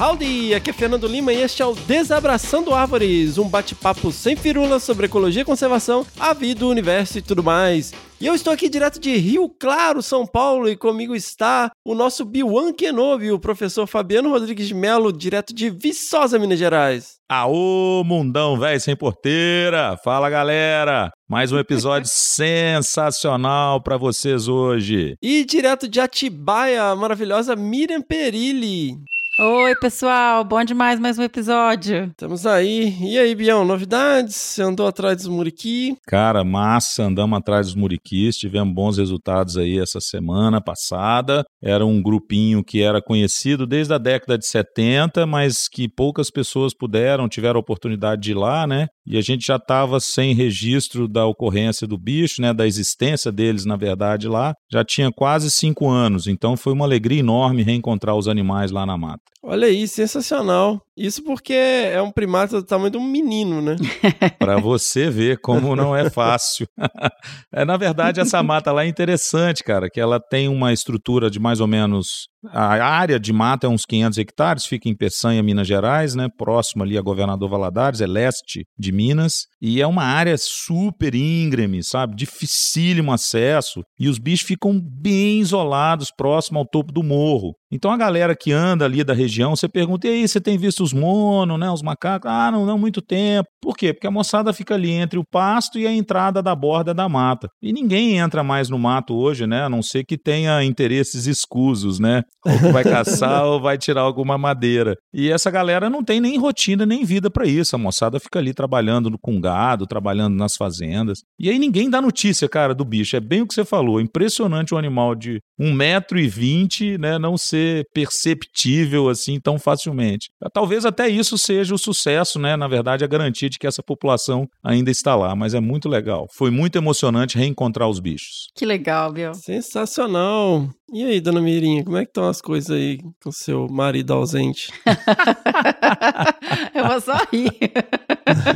Howdy, aqui é Fernando Lima e este é o Desabraçando Árvores, um bate-papo sem firula sobre ecologia e conservação, a vida, o universo e tudo mais. E eu estou aqui direto de Rio Claro, São Paulo, e comigo está o nosso Biwan Kenobi, o professor Fabiano Rodrigues de Melo, direto de Viçosa, Minas Gerais. Aô, mundão velho sem porteira! Fala galera! Mais um episódio sensacional para vocês hoje. E direto de Atibaia, a maravilhosa Miriam Perilli. Oi, pessoal, bom demais mais um episódio. Estamos aí. E aí, Bião, novidades? Você andou atrás dos muriqui? Cara, massa, andamos atrás dos muriquis, tivemos bons resultados aí essa semana passada. Era um grupinho que era conhecido desde a década de 70, mas que poucas pessoas puderam, tiveram a oportunidade de ir lá, né? E a gente já estava sem registro da ocorrência do bicho, né? Da existência deles, na verdade, lá. Já tinha quase cinco anos, então foi uma alegria enorme reencontrar os animais lá na mata. Olha aí, sensacional. Isso porque é um primata do tamanho de um menino, né? Para você ver como não é fácil. é, na verdade, essa mata lá é interessante, cara, que ela tem uma estrutura de mais ou menos. A área de mata é uns 500 hectares, fica em Peçanha, Minas Gerais, né? Próximo ali a Governador Valadares, é leste de Minas. E é uma área super íngreme, sabe? Dificílimo acesso. E os bichos ficam bem isolados, próximo ao topo do morro. Então a galera que anda ali da região, você pergunta, e aí, você tem visto os monos, né? Os macacos? Ah, não, não, muito tempo. Por quê? Porque a moçada fica ali entre o pasto e a entrada da borda da mata. E ninguém entra mais no mato hoje, né? A não ser que tenha interesses escusos, né? Ou que vai caçar ou vai tirar alguma madeira. E essa galera não tem nem rotina, nem vida para isso. A moçada fica ali trabalhando com gado, trabalhando nas fazendas. E aí ninguém dá notícia, cara, do bicho. É bem o que você falou. Impressionante um animal de 1,20m, né? Não ser perceptível assim tão facilmente. Talvez até isso seja o sucesso, né? Na verdade, a garantia de que essa população ainda está lá. Mas é muito legal. Foi muito emocionante reencontrar os bichos. Que legal, Bill. Sensacional. E aí, dona Mirinha, como é que estão as coisas aí com seu marido ausente? Eu vou só rir.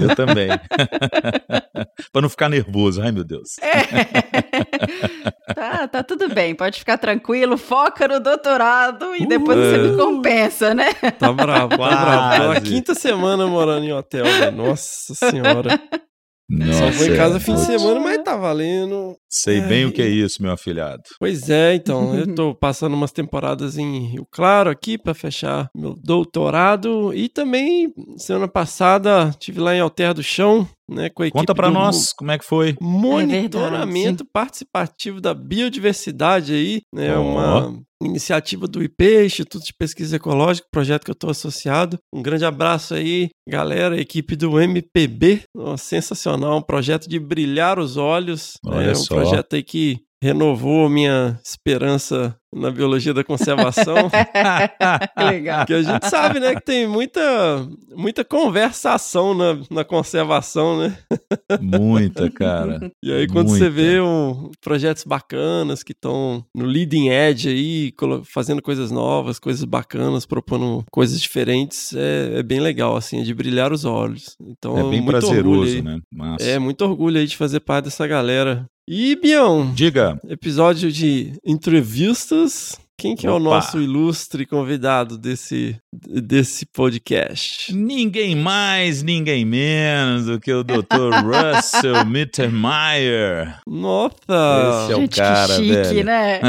Eu também. para não ficar nervoso, ai meu Deus. É. Tá, tá tudo bem, pode ficar tranquilo, foca no doutorado e depois você me compensa, né? Tá bravo, tá bravo. Tô na quinta semana morando em hotel, velho. Nossa senhora. Nossa, Só vou em casa é. fim de semana, mas tá valendo. Sei bem Ai. o que é isso, meu afilhado. Pois é, então, eu tô passando umas temporadas em Rio Claro aqui para fechar meu doutorado e também semana passada tive lá em Alter do Chão, né, com a equipe Conta pra do nós como é que foi. monitoramento participativo da biodiversidade aí, né, Ó. uma iniciativa do IP, Instituto de Pesquisa Ecológica, projeto que eu tô associado. Um grande abraço aí, galera, equipe do MPB, Ó, sensacional, um projeto de brilhar os olhos, Olha é um só. projeto aí que renovou a minha esperança na biologia da conservação. que legal. Que a gente sabe, né, que tem muita, muita conversação na, na conservação, né? Muita, cara. E aí, quando você Muita. vê um, projetos bacanas que estão no leading edge aí, fazendo coisas novas, coisas bacanas, propondo coisas diferentes, é, é bem legal, assim, é de brilhar os olhos. Então, É bem muito orgulho prazeroso, né? Massa. É, muito orgulho aí de fazer parte dessa galera. E, Bião, Diga, episódio de entrevistas. Quem que é o Opa. nosso ilustre convidado desse, desse podcast? ninguém mais, ninguém menos do que o Dr. Russell Mittermeier. Nossa! Esse é o Gente, cara, que chique, velho. né?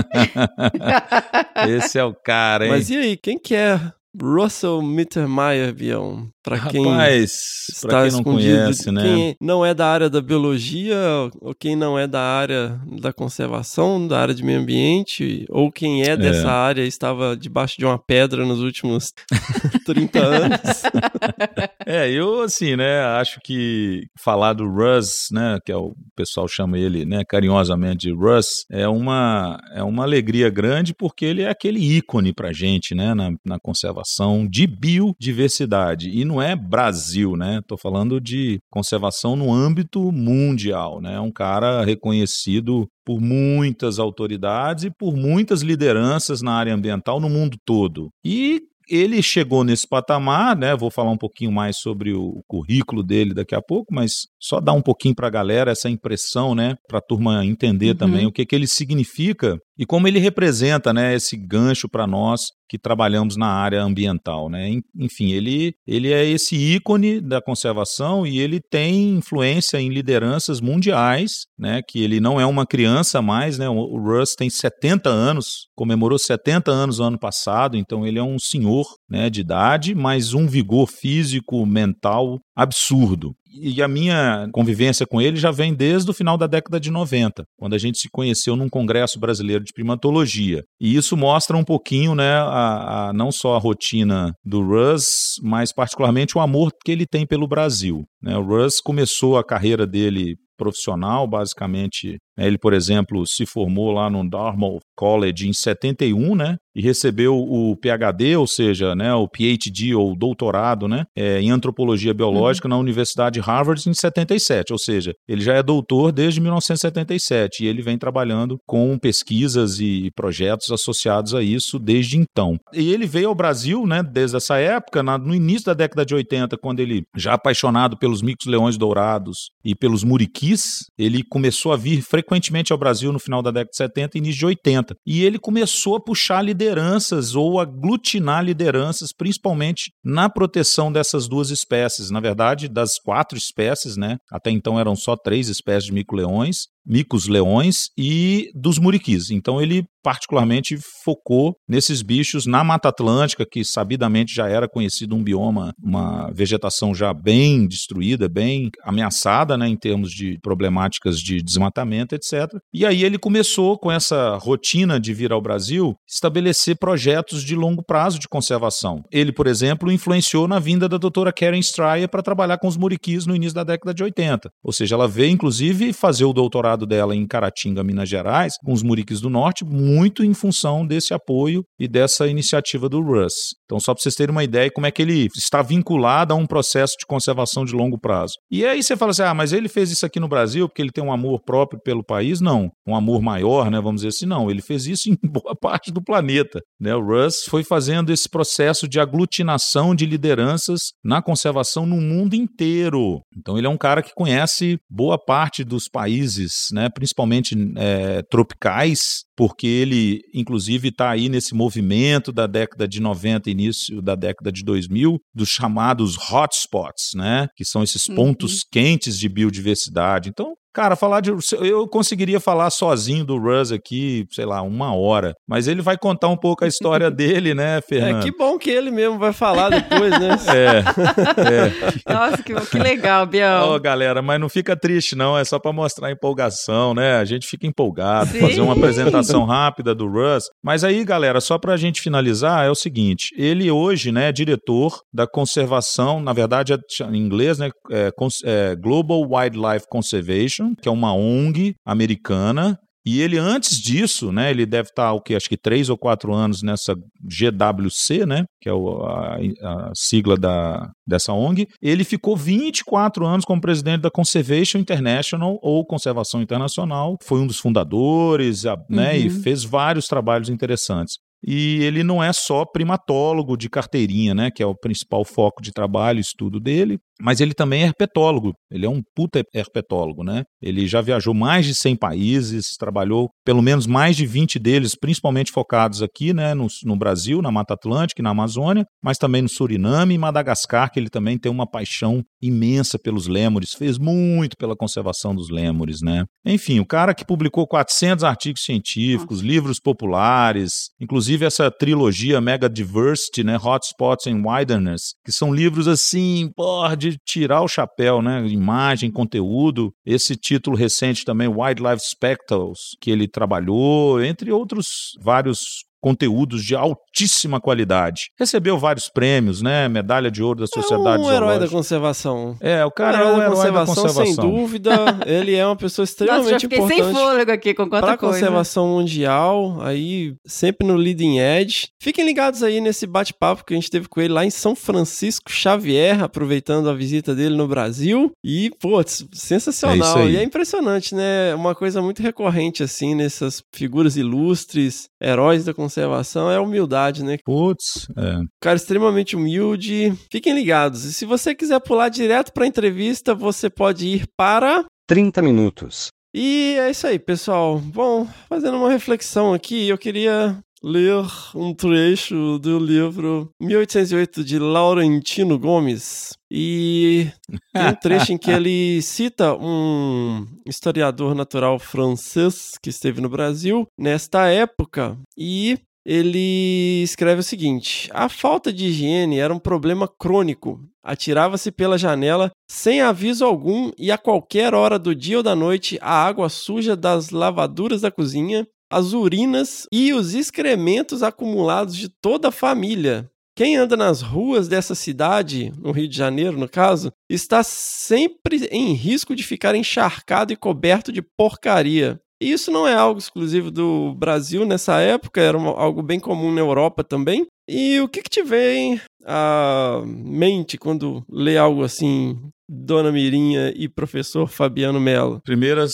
Esse é o cara, hein? Mas e aí, quem que é Russell Mittermeier, Bião? Pra quem Rapaz, está pra quem não escondido, conhece, né? quem não é da área da biologia, ou quem não é da área da conservação, da área de meio ambiente, ou quem é dessa área e estava debaixo de uma pedra nos últimos 30 anos. É, eu assim, né, acho que falar do Russ, né, que é o pessoal chama ele, né, carinhosamente de Russ, é uma é uma alegria grande porque ele é aquele ícone pra gente, né, na, na conservação de biodiversidade. E não não é Brasil, né? Tô falando de conservação no âmbito mundial, né? Um cara reconhecido por muitas autoridades e por muitas lideranças na área ambiental no mundo todo. E ele chegou nesse patamar, né? Vou falar um pouquinho mais sobre o currículo dele daqui a pouco, mas só dar um pouquinho para a galera essa impressão, né? Para a turma entender uhum. também o que, que ele significa e como ele representa, né? Esse gancho para nós que trabalhamos na área ambiental, né? Enfim, ele, ele é esse ícone da conservação e ele tem influência em lideranças mundiais, né? Que ele não é uma criança mais, né? O Russ tem 70 anos, comemorou 70 anos no ano passado, então ele é um senhor, né? De idade, mas um vigor físico, mental absurdo e a minha convivência com ele já vem desde o final da década de 90, quando a gente se conheceu num congresso brasileiro de primatologia. E isso mostra um pouquinho, né, a, a, não só a rotina do Russ, mas particularmente o amor que ele tem pelo Brasil. Né? O Russ começou a carreira dele profissional, basicamente. Né? Ele, por exemplo, se formou lá no Dartmouth College em 71, né? E recebeu o PhD, ou seja, né, o PhD ou doutorado, né, é, em antropologia biológica uhum. na Universidade de Harvard em 77, ou seja, ele já é doutor desde 1977 e ele vem trabalhando com pesquisas e projetos associados a isso desde então. E ele veio ao Brasil, né, desde essa época, na, no início da década de 80, quando ele já apaixonado pelos micos leões dourados e pelos muriquis, ele começou a vir frequentemente ao Brasil no final da década de 70 e início de 80. E ele começou a puxar lideranças ou aglutinar lideranças, principalmente na proteção dessas duas espécies. Na verdade, das quatro espécies, né? Até então eram só três espécies de mico-leões micos leões e dos muriquis. Então ele particularmente focou nesses bichos na Mata Atlântica, que sabidamente já era conhecido um bioma, uma vegetação já bem destruída, bem ameaçada, né, em termos de problemáticas de desmatamento, etc. E aí ele começou com essa rotina de vir ao Brasil estabelecer projetos de longo prazo de conservação. Ele, por exemplo, influenciou na vinda da doutora Karen Stryer para trabalhar com os muriquis no início da década de 80. Ou seja, ela veio inclusive fazer o doutorado dela em Caratinga, Minas Gerais, com os Muriques do Norte, muito em função desse apoio e dessa iniciativa do Russ. Então, só para vocês terem uma ideia como é que ele está vinculado a um processo de conservação de longo prazo. E aí você fala assim: ah, mas ele fez isso aqui no Brasil porque ele tem um amor próprio pelo país? Não. Um amor maior, né? Vamos dizer assim, não. Ele fez isso em boa parte do planeta. Né? O Russ foi fazendo esse processo de aglutinação de lideranças na conservação no mundo inteiro. Então, ele é um cara que conhece boa parte dos países né, principalmente é, tropicais, porque ele, inclusive, está aí nesse movimento da década de 90, início da década de 2000, dos chamados hotspots, né, que são esses pontos uhum. quentes de biodiversidade. Então, Cara, falar de. Eu conseguiria falar sozinho do Russ aqui, sei lá, uma hora. Mas ele vai contar um pouco a história dele, né, Fernando? É, que bom que ele mesmo vai falar depois, né? é. é. Nossa, que, que legal, Biel. Ó, oh, galera, mas não fica triste, não. É só para mostrar a empolgação, né? A gente fica empolgado, Sim. fazer uma apresentação rápida do Russ. Mas aí, galera, só para a gente finalizar, é o seguinte: ele hoje, né, é diretor da conservação, na verdade, é, em inglês, né? É, é Global Wildlife Conservation que é uma ONG americana e ele, antes disso, né, ele deve estar, o que, acho que três ou quatro anos nessa GWC, né, que é o, a, a, sigla da, dessa ONG. Ele ficou 24 anos como presidente da Conservation International, ou Conservação Internacional. Foi um dos fundadores, a, né, uhum. e fez vários trabalhos interessantes. E ele não é só primatólogo de carteirinha, né, que é o principal foco de trabalho, estudo dele, mas ele também é herpetólogo. Ele é um puta herpetólogo, né? Ele já viajou mais de 100 países, trabalhou pelo menos mais de 20 deles, principalmente focados aqui, né, no, no Brasil, na Mata Atlântica e na Amazônia, mas também no Suriname e Madagascar, que ele também tem uma paixão imensa pelos lêmures, fez muito pela conservação dos lêmures, né? Enfim, o cara que publicou 400 artigos científicos, livros populares, inclusive essa trilogia Mega Diversity, né, Hotspots and Wilderness, que são livros assim, porra, de tirar o chapéu, né? Imagem, conteúdo. Esse título recente também, Wildlife Spectacles, que ele trabalhou, entre outros vários conteúdos de altíssima qualidade. Recebeu vários prêmios, né? Medalha de ouro da Sociedade é um herói da conservação. É, o cara Cara, é um da herói da conservação, sem dúvida. Ele é uma pessoa Nossa, já extremamente fiquei sem importante fôlego aqui com quanta para a coisa. conservação mundial, aí sempre no leading edge. Fiquem ligados aí nesse bate-papo que a gente teve com ele lá em São Francisco Xavier, aproveitando a visita dele no Brasil. E, putz, É isso sensacional. aí. e é impressionante, né? Uma coisa muito recorrente, assim, nessas figuras ilustres, heróis da conservação, é a humildade, né? Putz, é. cara extremamente humilde. Fiquem ligados. E se você quiser pular direto para a entrevista, você pode ir para 30 minutos. e é isso aí, pessoal. Bom, fazendo uma reflexão aqui, eu queria ler um trecho do livro 1808 de Laurentino Gomes. E tem um trecho em que ele cita um historiador natural francês que esteve no Brasil nesta época e ele escreve o seguinte: a falta de higiene era um problema crônico. Atirava-se pela janela sem aviso algum e a qualquer hora do dia ou da noite a água suja das lavaduras da cozinha, as urinas e os excrementos acumulados de toda a família. Quem anda nas ruas dessa cidade, no Rio de Janeiro, no caso, está sempre em risco de ficar encharcado e coberto de porcaria. E isso não é algo exclusivo do Brasil nessa época, era algo bem comum na Europa também. E o que, que te vem à mente quando lê algo assim, Dona Mirinha e professor Fabiano Mello? Primeiras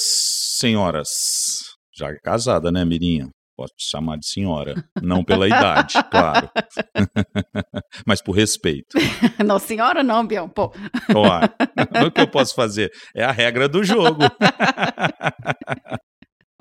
senhoras. Já casada, né, Mirinha? Posso te chamar de senhora. Não pela idade, claro. Mas por respeito. Não, senhora não, Bião. Pô, Claro. O que eu posso fazer? É a regra do jogo.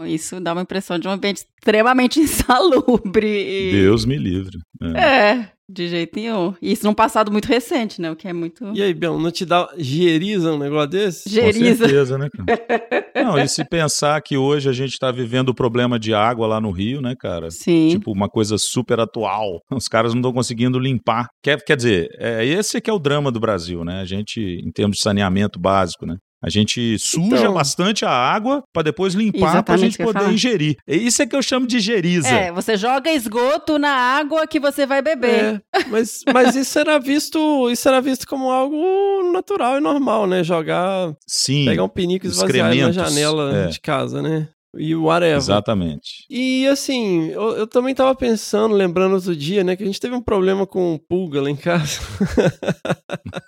Isso dá uma impressão de um ambiente extremamente insalubre. e- Deus me livre. É. É, de jeito nenhum. E isso num passado muito recente, né? O que é muito. E aí, Bião, não te dá geriza um negócio desse? Com Geriza. certeza, né, cara? Não, e se pensar que hoje a gente está vivendo o problema de água lá no Rio, né, cara? Sim. Tipo, uma coisa super atual. Os caras não estão conseguindo limpar. Quer, quer dizer, é, esse que é o drama do Brasil, né? A gente, em termos de saneamento básico, né? A gente suja Então- bastante a água para depois limpar para a gente poder falar. ingerir. É Isso é que eu chamo de geriza. É, você joga esgoto na água que você vai beber. É, mas, mas isso era visto, isso era visto como algo natural e normal, né? Jogar, Sim, pegar um pinico e esvaziar na janela é. de casa, né? E whatever. exatamente. E assim, eu, eu também tava pensando, lembrando outro dia, né, que a gente teve um problema com pulga lá em casa.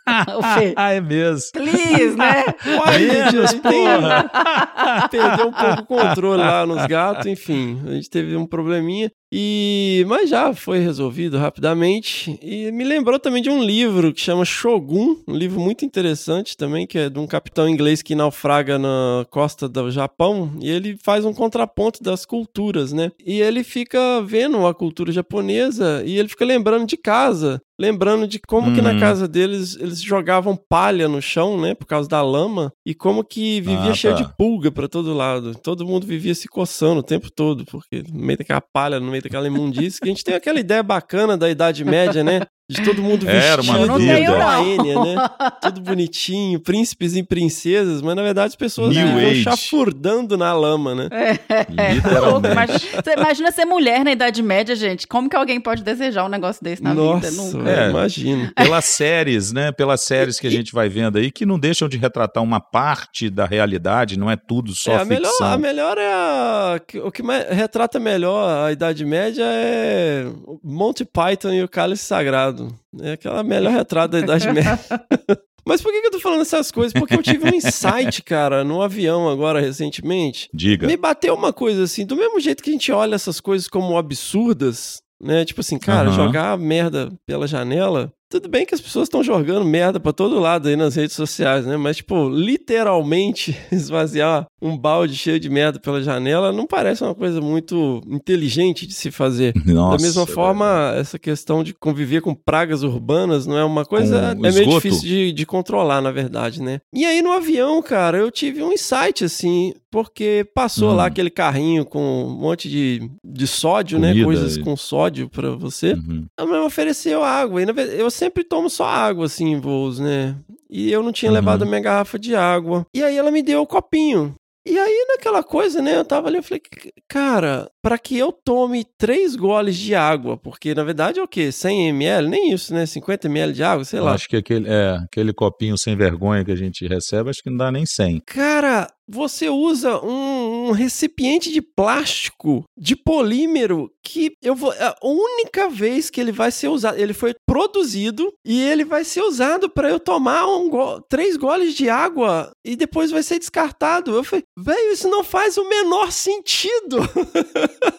O. Ah, é mesmo. Please, né? Uai, tem- porra. Perdeu um pouco o controle lá nos gatos, enfim. A gente teve um probleminha. E mas já foi resolvido rapidamente. E me lembrou também de um livro que chama Shogun, um livro muito interessante também, que é de um capitão inglês que naufraga na costa do Japão, e ele faz um contraponto das culturas, né? E ele fica vendo a cultura japonesa e ele fica lembrando de casa, lembrando de como que na Uhum. casa deles eles jogavam palha no chão, né, por causa da lama, e como que vivia Ah, cheio tá. de pulga pra todo lado. Todo mundo vivia se coçando o tempo todo, porque no meio daquela palha, no meio daquela imundície, que a gente tem aquela ideia bacana da Idade Média, né? De todo mundo Era vestido uma Eu não vida. tenho, igual a não. Enya, né? Tudo bonitinho, príncipes e princesas, mas na verdade as pessoas New Age. chafurdando na lama, né? É. Literalmente. Imagina, você imagina ser mulher na Idade Média, gente. Como que alguém pode desejar um negócio desse na Nossa, vida? Nunca. É. imagina. pelas séries, né? Pelas séries que a gente vai vendo aí, que não deixam de retratar uma parte da realidade, não é tudo só É, a, melhor, ficção. a melhor é a. O que mais retrata melhor a Idade Média é Monty Python e o Cálice Sagrado. É aquela melhor retrata da Idade Média. Mas por que, que eu tô falando essas coisas? Porque eu tive um insight, cara, no avião agora recentemente. Diga. Me bateu uma coisa assim, do mesmo jeito que a gente olha essas coisas como absurdas, né? Tipo assim, cara, Aham. jogar merda pela janela. Tudo bem que as pessoas estão jogando merda pra todo lado aí nas redes sociais, né? Mas, tipo, literalmente esvaziar um balde cheio de merda pela janela não parece uma coisa muito inteligente de se fazer. Nossa, da mesma velho. forma, essa questão de conviver com pragas urbanas não é uma coisa. Com é meio difícil de, de controlar, na verdade, né? E aí no avião, cara, eu tive um insight, assim, porque passou Hum. lá aquele carrinho com um monte de, de sódio, né? Comida Coisas e- com sódio pra você. Uhum. Ela me ofereceu água. E eu sempre tomo só água, assim, em voos, né? E eu não tinha Uhum. levado a minha garrafa de água. E aí ela me deu o copinho. E aí, naquela coisa, né? Eu tava ali, eu falei, cara, para que eu tome três goles de água, porque na verdade é o quê? 100 ml? Nem isso, né? 50 ml de água, sei lá. Acho que aquele, é, aquele copinho sem vergonha que a gente recebe, acho que não dá nem 100. Cara, você usa um, um recipiente de plástico, de polímero, que eu vou. A única vez que ele vai ser usado, ele foi produzido e ele vai ser usado para eu tomar um go três goles de água e depois vai ser descartado. Eu falei, velho, isso não faz o menor sentido.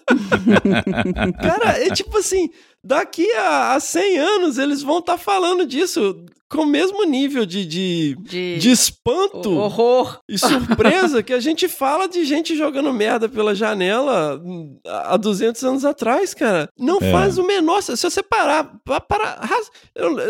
Cara, é tipo assim, daqui a, a 100 anos eles vão estar tá falando disso com o mesmo nível de, de, de, de espanto horror e surpresa que a gente fala de gente jogando merda pela janela há 200 anos atrás, cara. Não é. faz o menor. Se você parar, parar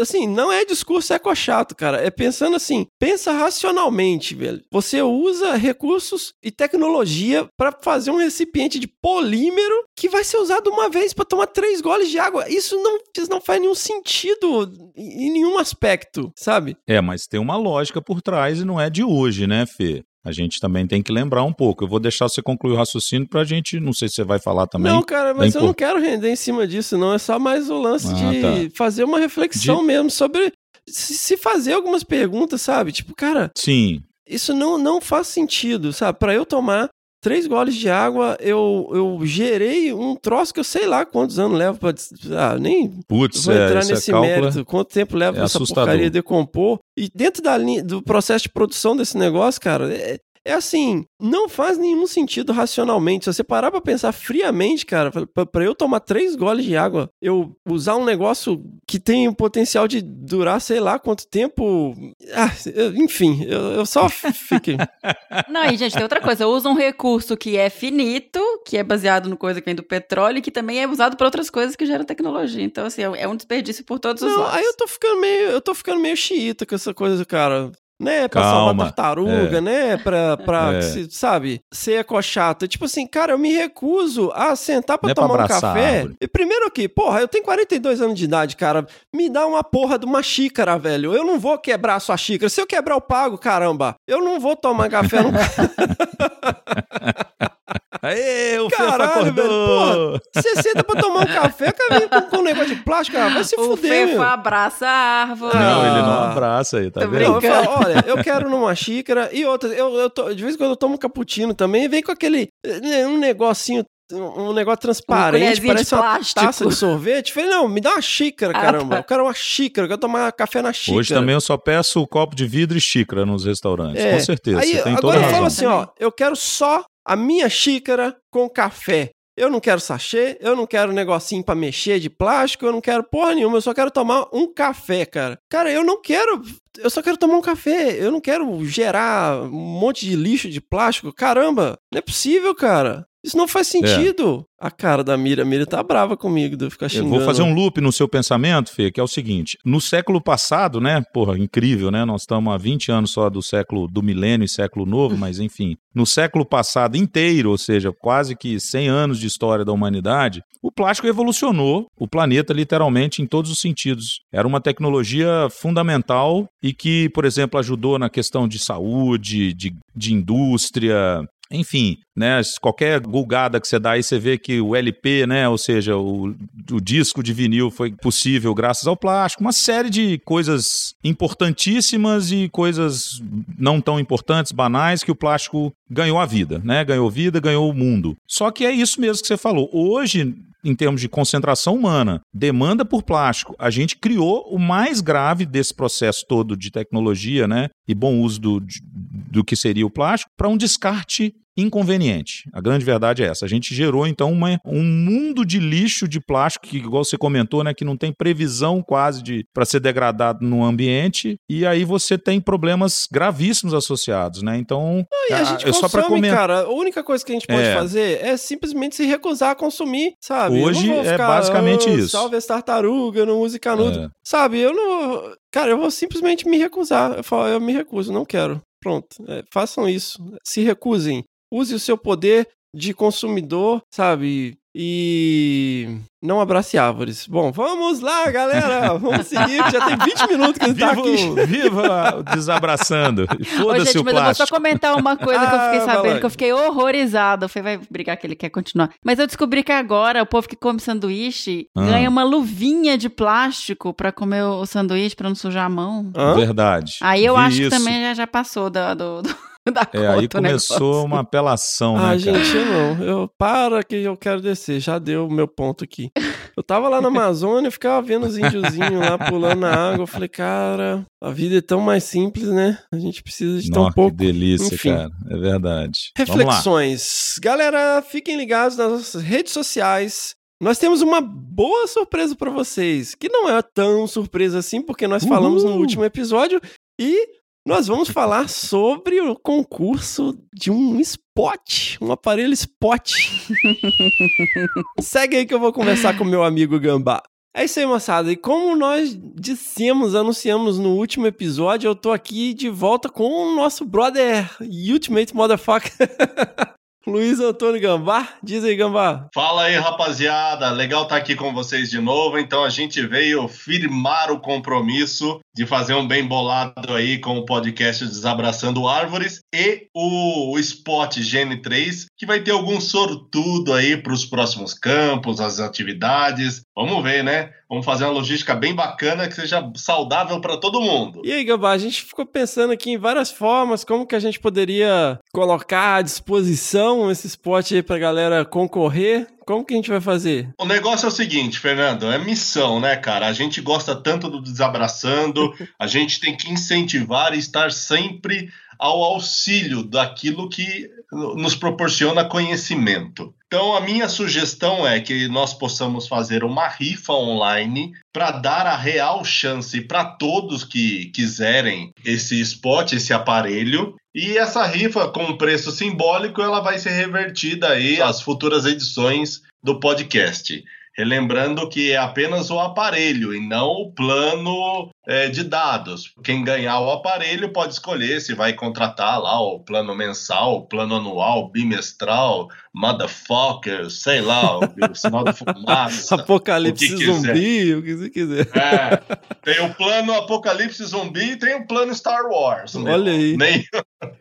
assim, não é discurso eco chato, cara. É pensando assim, pensa racionalmente, velho. Você usa recursos e tecnologia para fazer um recipiente de polímero que vai ser usado uma vez para tomar três goles de água. Isso não, isso não faz nenhum sentido em nenhum aspecto sabe? É, mas tem uma lógica por trás e não é de hoje, né, Fê? A gente também tem que lembrar um pouco. Eu vou deixar você concluir o raciocínio pra gente. Não sei se você vai falar também. Não, cara, mas eu não quero render em cima disso, não. É só mais o lance ah, de tá. fazer uma reflexão de... mesmo sobre se fazer algumas perguntas, sabe? Tipo, cara. Sim. Isso não, não faz sentido, sabe? Para eu tomar três goles de água, eu, eu gerei um troço que eu sei lá quantos anos leva pra. Ah, nem Putz, vou entrar é, nesse é mérito. Quanto tempo leva é pra essa assustador. porcaria decompor? E dentro da linha, do processo de produção desse negócio, cara, é, é assim, não faz nenhum sentido racionalmente. Se você parar pra pensar friamente, cara, para eu tomar três goles de água, eu usar um negócio que tem o potencial de durar sei lá quanto tempo. Ah, eu, enfim, eu, eu só fiquei. Não, e gente, tem outra coisa. Eu uso um recurso que é finito, que é baseado no coisa que vem do petróleo, e que também é usado para outras coisas que geram tecnologia. Então, assim, é um desperdício por todos os não, lados. Aí eu tô ficando meio, eu tô ficando meio xiita com essa coisa, cara né? Pra Calma. salvar tartaruga, É. né? Pra, pra É. se- sabe, ser ecochata. Tipo assim, cara, eu me recuso a sentar pra Não é pra tomar um café. E primeiro aqui, porra, eu tenho 42 anos de idade, cara. Me dá uma porra de uma xícara, velho. Eu não vou quebrar a sua xícara. Se eu quebrar, eu pago, caramba. Eu não vou tomar café no Aê, o Fefa Caralho, acordou! velho. Porra, você senta pra tomar um café, cara, vem com, com um negócio de plástico, cara. Vai se o fuder, meu. Fefa abraça a árvore. Não, Ah. ele não abraça aí, tá Tô vendo? Não, eu falo, olha, eu quero numa xícara e outra, eu, eu tô- de vez em quando eu tomo cappuccino também, vem com aquele, eh, um negocinho, um negócio transparente, parece uma plástico. taça de sorvete. Falei, não, me dá uma xícara, Ah, caramba. tá. Eu quero uma xícara, eu quero tomar café na xícara. Hoje também eu só peço o copo de vidro e xícara nos restaurantes, É. com certeza. Aí, você tem toda agora eu razão. falo assim, ó, eu quero só a minha xícara com café. Eu não quero sachê, eu não quero negocinho pra mexer de plástico, eu não quero porra nenhuma, eu só quero tomar um café, cara. Cara, eu não quero. Eu só quero tomar um café. Eu não quero gerar um monte de lixo de plástico. Caramba, não é possível, cara. Isso não faz sentido. A cara da Mira, a Mira tá brava comigo de eu ficar Eu xingando. vou fazer um loop no seu pensamento, Fê, que é o seguinte: no século passado, né? Porra, incrível, né? Nós estamos há 20 anos só do século do milênio e século novo, mas enfim, no século passado inteiro, ou seja, quase que 100 anos de história da humanidade, o plástico evolucionou o planeta literalmente em todos os sentidos. Era uma tecnologia fundamental e que, por exemplo, ajudou na questão de saúde, de, de indústria, enfim, né, qualquer gulgada que você dá aí, você vê que o LP, né, ou seja, o, o disco de vinil foi possível graças ao plástico, uma série de coisas importantíssimas e coisas não tão importantes, banais, que o plástico ganhou a vida, né, ganhou vida, ganhou o mundo. Só que é isso mesmo que você falou. Hoje, em termos de concentração humana, demanda por plástico, a gente criou o mais grave desse processo todo de tecnologia, né, e bom uso do, do que seria o plástico, para um descarte inconveniente. A grande verdade é essa. A gente gerou, então, uma- um mundo de lixo de plástico, que, igual você comentou, né, que não tem previsão quase de para ser degradado no ambiente, e aí você tem problemas gravíssimos associados, né? Então, E a ah, gente eu só para consome, comentar. cara. A única coisa que a gente pode É. fazer é simplesmente se recusar a consumir, sabe? Hoje não é ficar, basicamente "Ah, isso." Salve as tartarugas, não use canudo. É. Sabe, eu não... Cara, eu vou simplesmente me recusar. Eu falo, eu me recuso, não quero. Pronto, é, façam isso. Se recusem. Use o seu poder de consumidor, sabe? e não abrace árvores. Bom, vamos lá, galera. Vamos seguir, que já tem 20 minutos que a gente tá aqui. Viva, o desabraçando. Ô, Foda-se gente, o mas eu vou só plástico. comentar uma coisa que eu fiquei Ah, sabendo, que eu fiquei horrorizada. Eu falei, vai brigar que ele quer continuar. Mas eu descobri que agora o povo que come sanduíche Ah. ganha uma luvinha de plástico pra comer o sanduíche pra não sujar a mão. Hã? Verdade. Aí eu Vi acho isso. que também já, já passou da, do, do- da É, aí conta o começou negócio. uma apelação, Ah, né, cara? gente, eu não. Eu para que eu quero descer. Já deu o meu ponto aqui. Eu tava lá na Amazônia, eu ficava vendo os índiozinhos lá pulando na água. Eu falei, cara, a vida é tão mais simples, né? A gente precisa de tão Nossa, pouco. que delícia, Enfim. cara. É verdade. Vamos lá. Reflexões. Galera, fiquem ligados nas nossas redes sociais. Nós temos uma boa surpresa pra vocês, que não é tão surpresa assim, porque nós falamos no último episódio e nós vamos falar sobre o concurso de um spot, um aparelho spot. Segue aí que eu vou conversar com meu amigo Gambá. É isso aí, moçada. E como nós dissemos, anunciamos no último episódio, eu tô aqui de volta com o nosso brother Ultimate Motherfucker, Luiz Antônio Gambá. Diz aí, Gambá. Fala aí, rapaziada. Legal estar aqui com vocês de novo. Então a gente veio firmar o compromisso de fazer um bem bolado aí com o podcast Desabraçando Árvores e o, o Spot Gene 3, que vai ter algum sortudo aí para os próximos campos, as atividades. Vamos ver, né? Vamos fazer uma logística bem bacana que seja saudável para todo mundo. E aí, Gambá, a gente ficou pensando aqui em várias formas, como que a gente poderia colocar à disposição esse spot aí pra galera concorrer. Como que a gente vai fazer? O negócio é o seguinte, Fernando, é missão, né, cara? A gente gosta tanto do Desabraçando, a gente tem que incentivar e estar sempre ao auxílio daquilo que nos proporciona conhecimento. Então, a minha sugestão é que nós possamos fazer uma rifa online para dar a real chance para todos que quiserem esse spot, esse aparelho. E essa rifa, com preço simbólico, ela vai ser revertida aí às futuras edições do podcast. Relembrando que é apenas o aparelho e não o plano é, de dados. Quem ganhar o aparelho pode escolher se vai contratar lá o plano mensal, o plano anual, bimestral, motherfucker, sei lá, o, sinal de fumaça. Apocalipse o zumbi, o que você quiser. É, tem o plano Apocalipse Zumbi e tem o plano Star Wars. né? Olha aí. Nem...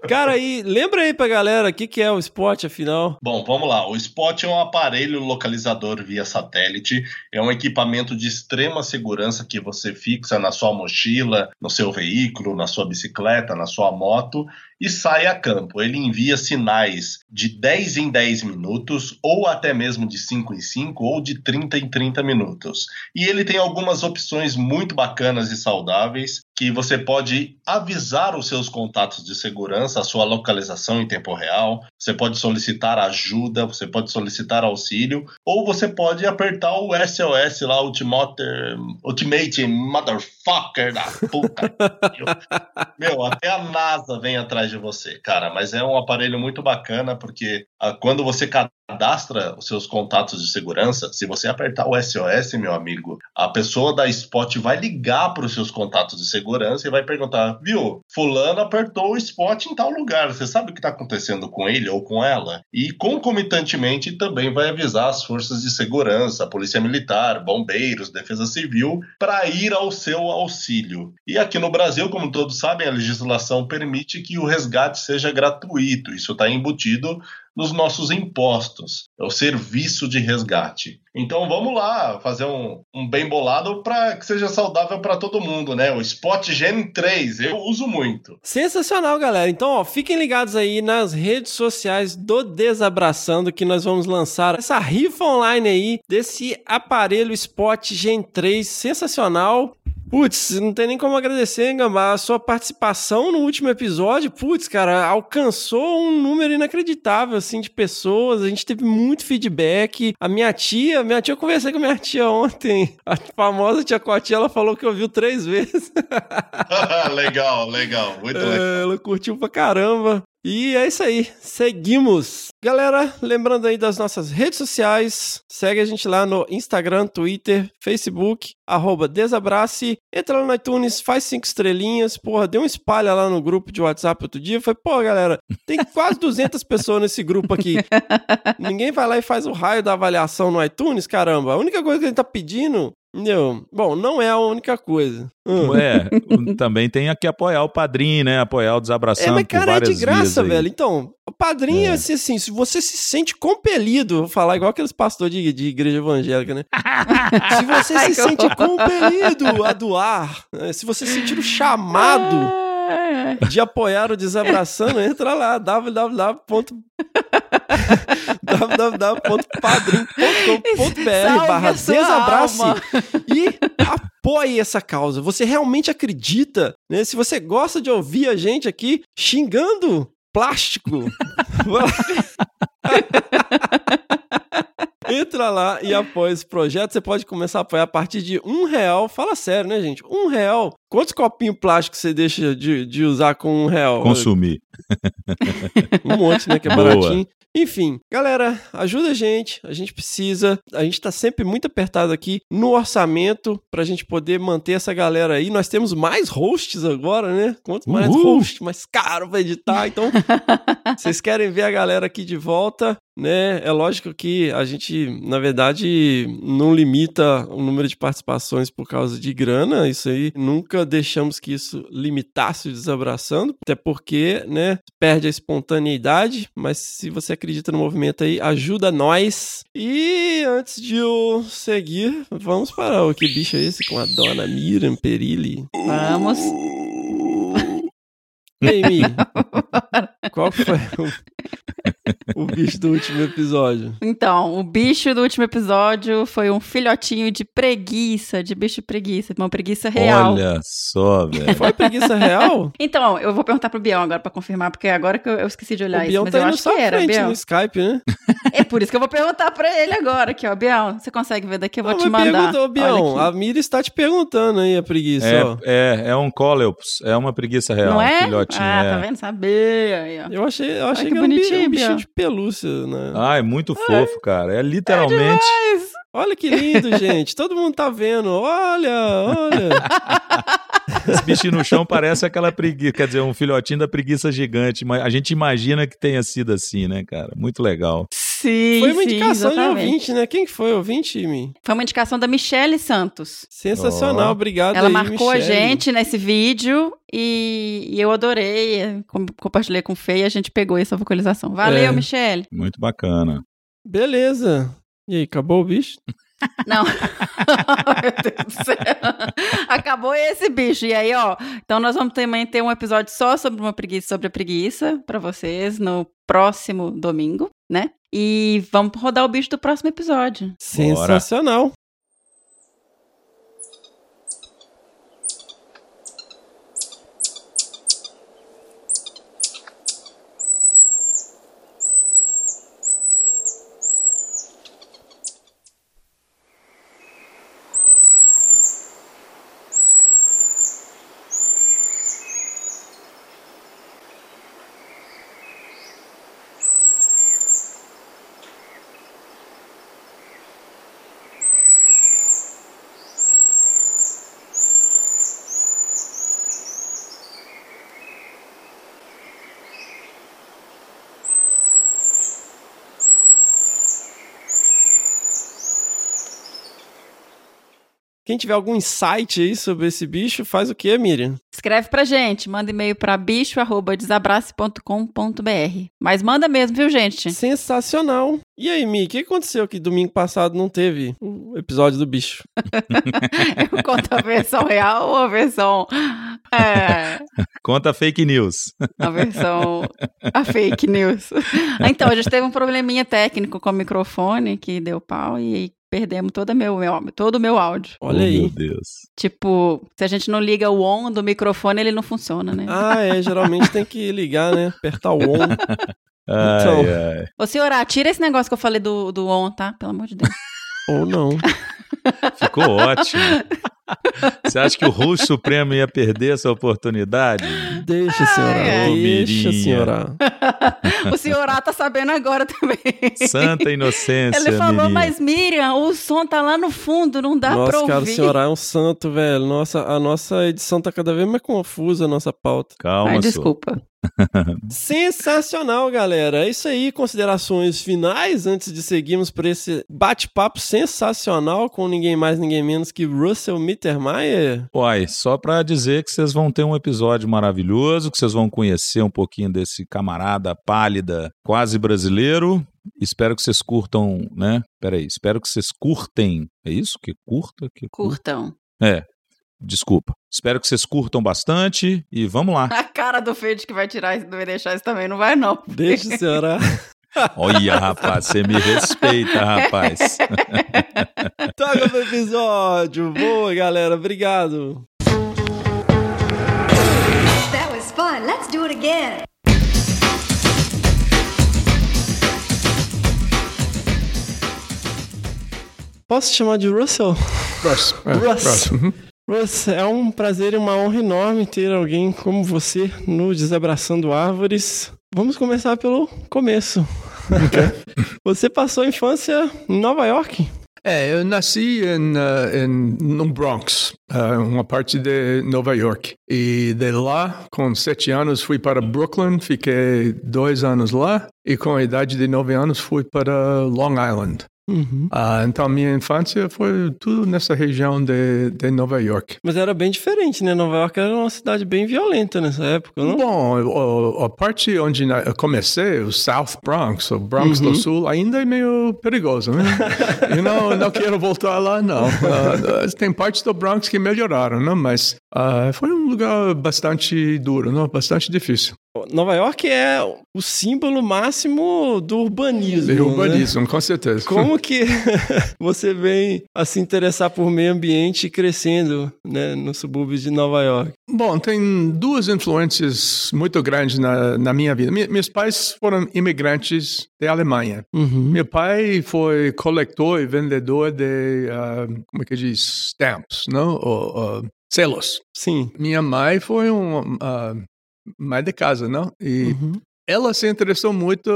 Cara, aí, lembra aí pra galera o que, que é o spot, afinal? Bom, vamos lá. O Spot é um aparelho localizador via satélite. É um equipamento de extrema segurança que você fixa na sua mochila, no seu veículo, na sua bicicleta, na sua moto e sai a campo. Ele envia sinais de 10 em 10 minutos, ou até mesmo de 5 em 5, ou de 30 em 30 minutos. E ele tem algumas opções muito bacanas e saudáveis que você pode avisar os seus contatos de segurança, a sua localização em tempo real, você pode solicitar ajuda, você pode solicitar auxílio, ou você pode apertar o SOS lá, Ultimate, Ultimate Motherfucker da puta. Meu, até a NASA vem atrás de você, cara, mas é um aparelho muito bacana porque ah, quando você cadastra os seus contatos de segurança, se você apertar o SOS, meu amigo, a pessoa da Spot vai ligar para os seus contatos de segurança e vai perguntar, viu, fulano apertou o Spot em tal lugar, você sabe o que está acontecendo com ele ou com ela? E concomitantemente também vai avisar as forças de segurança, a polícia militar, bombeiros, defesa civil, para ir ao seu auxílio. E aqui no Brasil, como todos sabem, a legislação permite que o resgate seja gratuito, isso está embutido nos nossos impostos, é o serviço de resgate. Então vamos lá fazer um, um bem bolado para que seja saudável para todo mundo, né? O Spot Gen 3, eu uso muito. Sensacional, galera. Então, ó, fiquem ligados aí nas redes sociais do Desabraçando que nós vamos lançar essa rifa online aí desse aparelho Spot Gen 3 sensacional. Putz, não tem nem como agradecer, hein, Gambá, a sua participação no último episódio. Putz, cara, alcançou um número inacreditável, assim, de pessoas. A gente teve muito feedback. A minha tia, minha tia, eu conversei com a minha tia ontem. A famosa tia Cotinha, ela falou que ouviu três vezes. legal, legal, muito legal. É, ela curtiu pra caramba. E é isso aí, seguimos. Galera, lembrando aí das nossas redes sociais, segue a gente lá no Instagram, Twitter, Facebook, arroba Desabrace. Entra lá no iTunes, faz cinco estrelinhas, porra, deu um espalha lá no grupo de WhatsApp outro dia. Foi, pô, galera, tem quase 200 pessoas nesse grupo aqui. Ninguém vai lá e faz o raio da avaliação no iTunes, caramba. A única coisa que a gente tá pedindo Entendeu? Bom, não é a única coisa. Hum. É, também tem que apoiar o padrinho, né? Apoiar o Desabraçando É, mas por cara, é de graça, velho. Então, o padrinho é assim, assim, se você se sente compelido, vou falar igual aqueles pastores de, de igreja evangélica, né? se você se sente compelido a doar, né? se você sentir o chamado de apoiar o Desabraçando, entra lá, www. www.padrim.com.br barra desabrace e apoie essa causa. Você realmente acredita, né? Se você gosta de ouvir a gente aqui xingando plástico. Entra lá e apoia esse projeto. Você pode começar a apoiar a partir de um real. Fala sério, né, gente? Um real. Quantos copinhos plásticos você deixa de, de usar com um real? Consumir. Um monte, né? Que é Boa. baratinho. Enfim, galera, ajuda a gente. A gente precisa. A gente tá sempre muito apertado aqui no orçamento pra gente poder manter essa galera aí. Nós temos mais hosts agora, né? Quanto mais Uhul. host, mais caro pra editar. Então, vocês querem ver a galera aqui de volta, né? É lógico que a gente, na verdade, não limita o número de participações por causa de grana. Isso aí, nunca deixamos que isso limitasse o desabraçando, até porque, né, perde a espontaneidade. Mas se você acredita no movimento aí, ajuda nós. E antes de eu seguir, vamos para o que bicho é esse com a dona Miriam Perilli. Vamos. E aí, Mi? Qual foi o, o bicho do último episódio? Então, o bicho do último episódio foi um filhotinho de preguiça, de bicho preguiça, uma preguiça real. Olha só, velho. Foi preguiça real? Então, eu vou perguntar pro Biel agora pra confirmar, porque agora que eu, eu esqueci de olhar o Bião isso, mas tá eu aí na acho que sua era, frente Biel. no Skype, né? É por isso que eu vou perguntar pra ele agora aqui, ó. Biel, você consegue ver daqui? Eu vou Não, te mandar. pergunta, Bião, a. Mira está te perguntando aí a preguiça, ó. É, é, é um coleops, é uma preguiça real, Não é? filhotinho. ah, é. tá vendo? Sabia. Aí, ó. Eu achei, eu achei que que, era um, bi- bonitinho, um bichinho Bião. de pelúcia, né? Ah, é muito fofo, cara. É literalmente. Olha que lindo, gente. Todo mundo tá vendo. Olha, olha. Esse bichinho no chão parece aquela preguiça, quer dizer, um filhotinho da preguiça gigante. Mas a gente imagina que tenha sido assim, né, cara? Muito legal. Sim, Foi uma sim, indicação de exatamente. ouvinte, né? Quem que foi ouvinte, Mi? Foi uma indicação da Michelle Santos. Sensacional, Ó. obrigado Ela aí, marcou a Michele. gente nesse vídeo e, e eu adorei. é, com- compartilhei com o Fê e a gente pegou essa vocalização. Valeu, É. Michelle. Muito bacana. Beleza. E aí, acabou o bicho? Não. Meu Deus do céu. Acabou esse bicho. E aí, ó. Então nós vamos também ter um episódio só sobre uma preguiça, sobre a preguiça pra vocês no próximo domingo, né? E vamos rodar o bicho do próximo episódio. Sensacional. Quem tiver algum insight aí sobre esse bicho, faz o quê, Miriam? Escreve pra gente, manda e-mail pra bicho@desabrace.com.br. Mas manda mesmo, viu, gente? Sensacional. E aí, Mi, o que aconteceu que domingo passado não teve o episódio do bicho? Eu conto a versão real ou a versão é, Conta fake news. a versão a fake news. Então, a gente teve um probleminha técnico com o microfone que deu pau e aí perdemos todo o meu, meu- todo o meu áudio. Olha Oh, aí. Meu Deus. Tipo, se a gente não liga o on do microfone, ele não funciona, né? Ah, é, geralmente tem que ligar, né? Apertar o on. Ai, Então. ai. Ô, senhora, tira esse negócio que eu falei do, do on, tá? Pelo amor de Deus. Ou não. Ficou ótimo. Você acha que o host supremo ia perder essa oportunidade? Deixa, senhora. ai. Ô, Deixa, senhora. o senhorá tá sabendo agora também. Santa inocência, Ele falou, menina. mas Miriam, o som tá lá no fundo, não dá pra Nossa, ouvir. cara, o senhorá é um santo, velho. Nossa, a nossa edição tá cada vez mais confusa, a nossa pauta. Calma, Ai, desculpa. Sensacional, galera. É isso aí, considerações finais antes de seguirmos por esse bate-papo sensacional com ninguém mais, ninguém menos que Russell Mittermeier. Uai, só pra dizer que vocês vão ter um episódio maravilhoso, que vocês vão conhecer um pouquinho desse camarada pálida, quase brasileiro. Espero que vocês curtam, né? Peraí, espero que vocês curtem. É isso? Que curta? Que curta? Curtam. É, desculpa. Espero que vocês curtam bastante e vamos lá. A cara do Fede que vai tirar vai deixar isso também, não vai não. Deixa o senhorá. Olha, rapaz, você me respeita, rapaz. Toca pro episódio. Boa, galera. Obrigado. That was fun. Let's do it again. Posso te chamar de Russell? Russ. é, Russ. Russ. uhum. Russ, é um prazer e uma honra enorme ter alguém como você no Desabraçando Árvores. Vamos começar pelo começo. você passou a infância em Nova York? É, eu nasci em, uh, em, no Bronx, uh, uma parte de Nova York. E de lá, com sete anos, fui para Brooklyn, fiquei dois anos lá. E com a idade de nove anos, fui para Long Island. Uhum. Ah, então, minha infância foi tudo nessa região de, de Nova York. Mas era bem diferente, né? Nova York era uma cidade bem violenta nessa época, não? Bom, o- a parte onde eu comecei, o South Bronx, o Bronx do Sul, ainda é meio perigoso, né? eu não, não quero voltar lá, não. Ah, tem partes do Bronx que melhoraram, né? Mas ah, foi um lugar bastante duro, não? Bastante difícil. Nova York é o símbolo máximo do urbanismo. De né? urbanismo, com certeza. Como que você vem a se interessar por meio ambiente crescendo né, nos subúrbios de Nova York? Bom, tem duas influências muito grandes na, na minha vida. Mi- meus pais foram imigrantes da Alemanha. Uhum. Meu pai foi coletor e vendedor de, ah, como é que diz, stamps, não? Ou, selos. Sim. Minha mãe foi um ah, mãe de casa, não? E Uhum. ela se interessou muito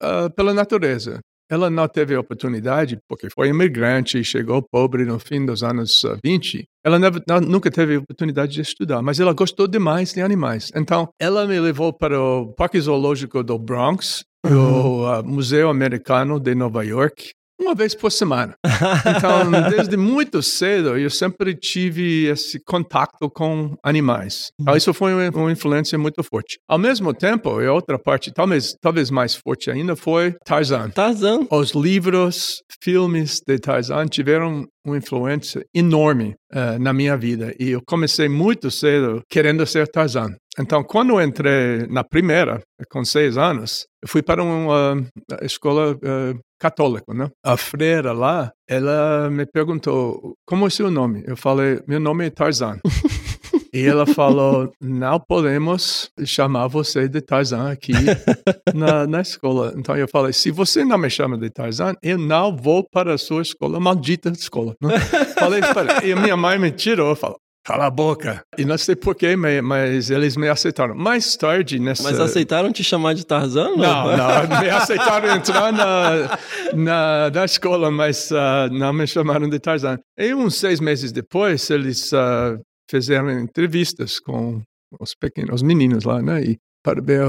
ah, pela natureza. Ela não teve oportunidade, porque foi imigrante e chegou pobre no fim dos anos ah, 20. Ela never- não- nunca teve oportunidade de estudar, mas ela gostou demais de animais. Então, ela me levou para o Parque Zoológico do Bronx, e o ah, Museu Americano de Nova York, uma vez por semana. Então, desde muito cedo, eu sempre tive esse contato com animais. Então, isso foi uma, uma influência muito forte. Ao mesmo tempo, e outra parte, talvez, talvez mais forte ainda, foi Tarzan. Tarzan. Os livros, filmes de Tarzan tiveram uma influência enorme eh, na minha vida. E eu comecei muito cedo querendo ser Tarzan. Então, quando eu entrei na primeira, com seis anos, eu fui para uma escola eh, católica, né? A freira lá, ela me perguntou, como é seu nome? Eu falei, meu nome é Tarzan. E ela falou: não podemos chamar você de Tarzan aqui na, na escola. Então eu falei: se você não me chama de Tarzan, eu não vou para a sua escola, maldita escola. né? falei: espera. E minha mãe me tirou, falou. Cala a boca. E não sei porquê, mas eles me aceitaram. Mais tarde, nessa. Mas aceitaram te chamar de Tarzan? Não, não, me aceitaram entrar na, na, na escola, mas ah, não me chamaram de Tarzan. E uns seis meses depois, eles ah, fizeram entrevistas com os pequenos, os meninos lá, né? E para ver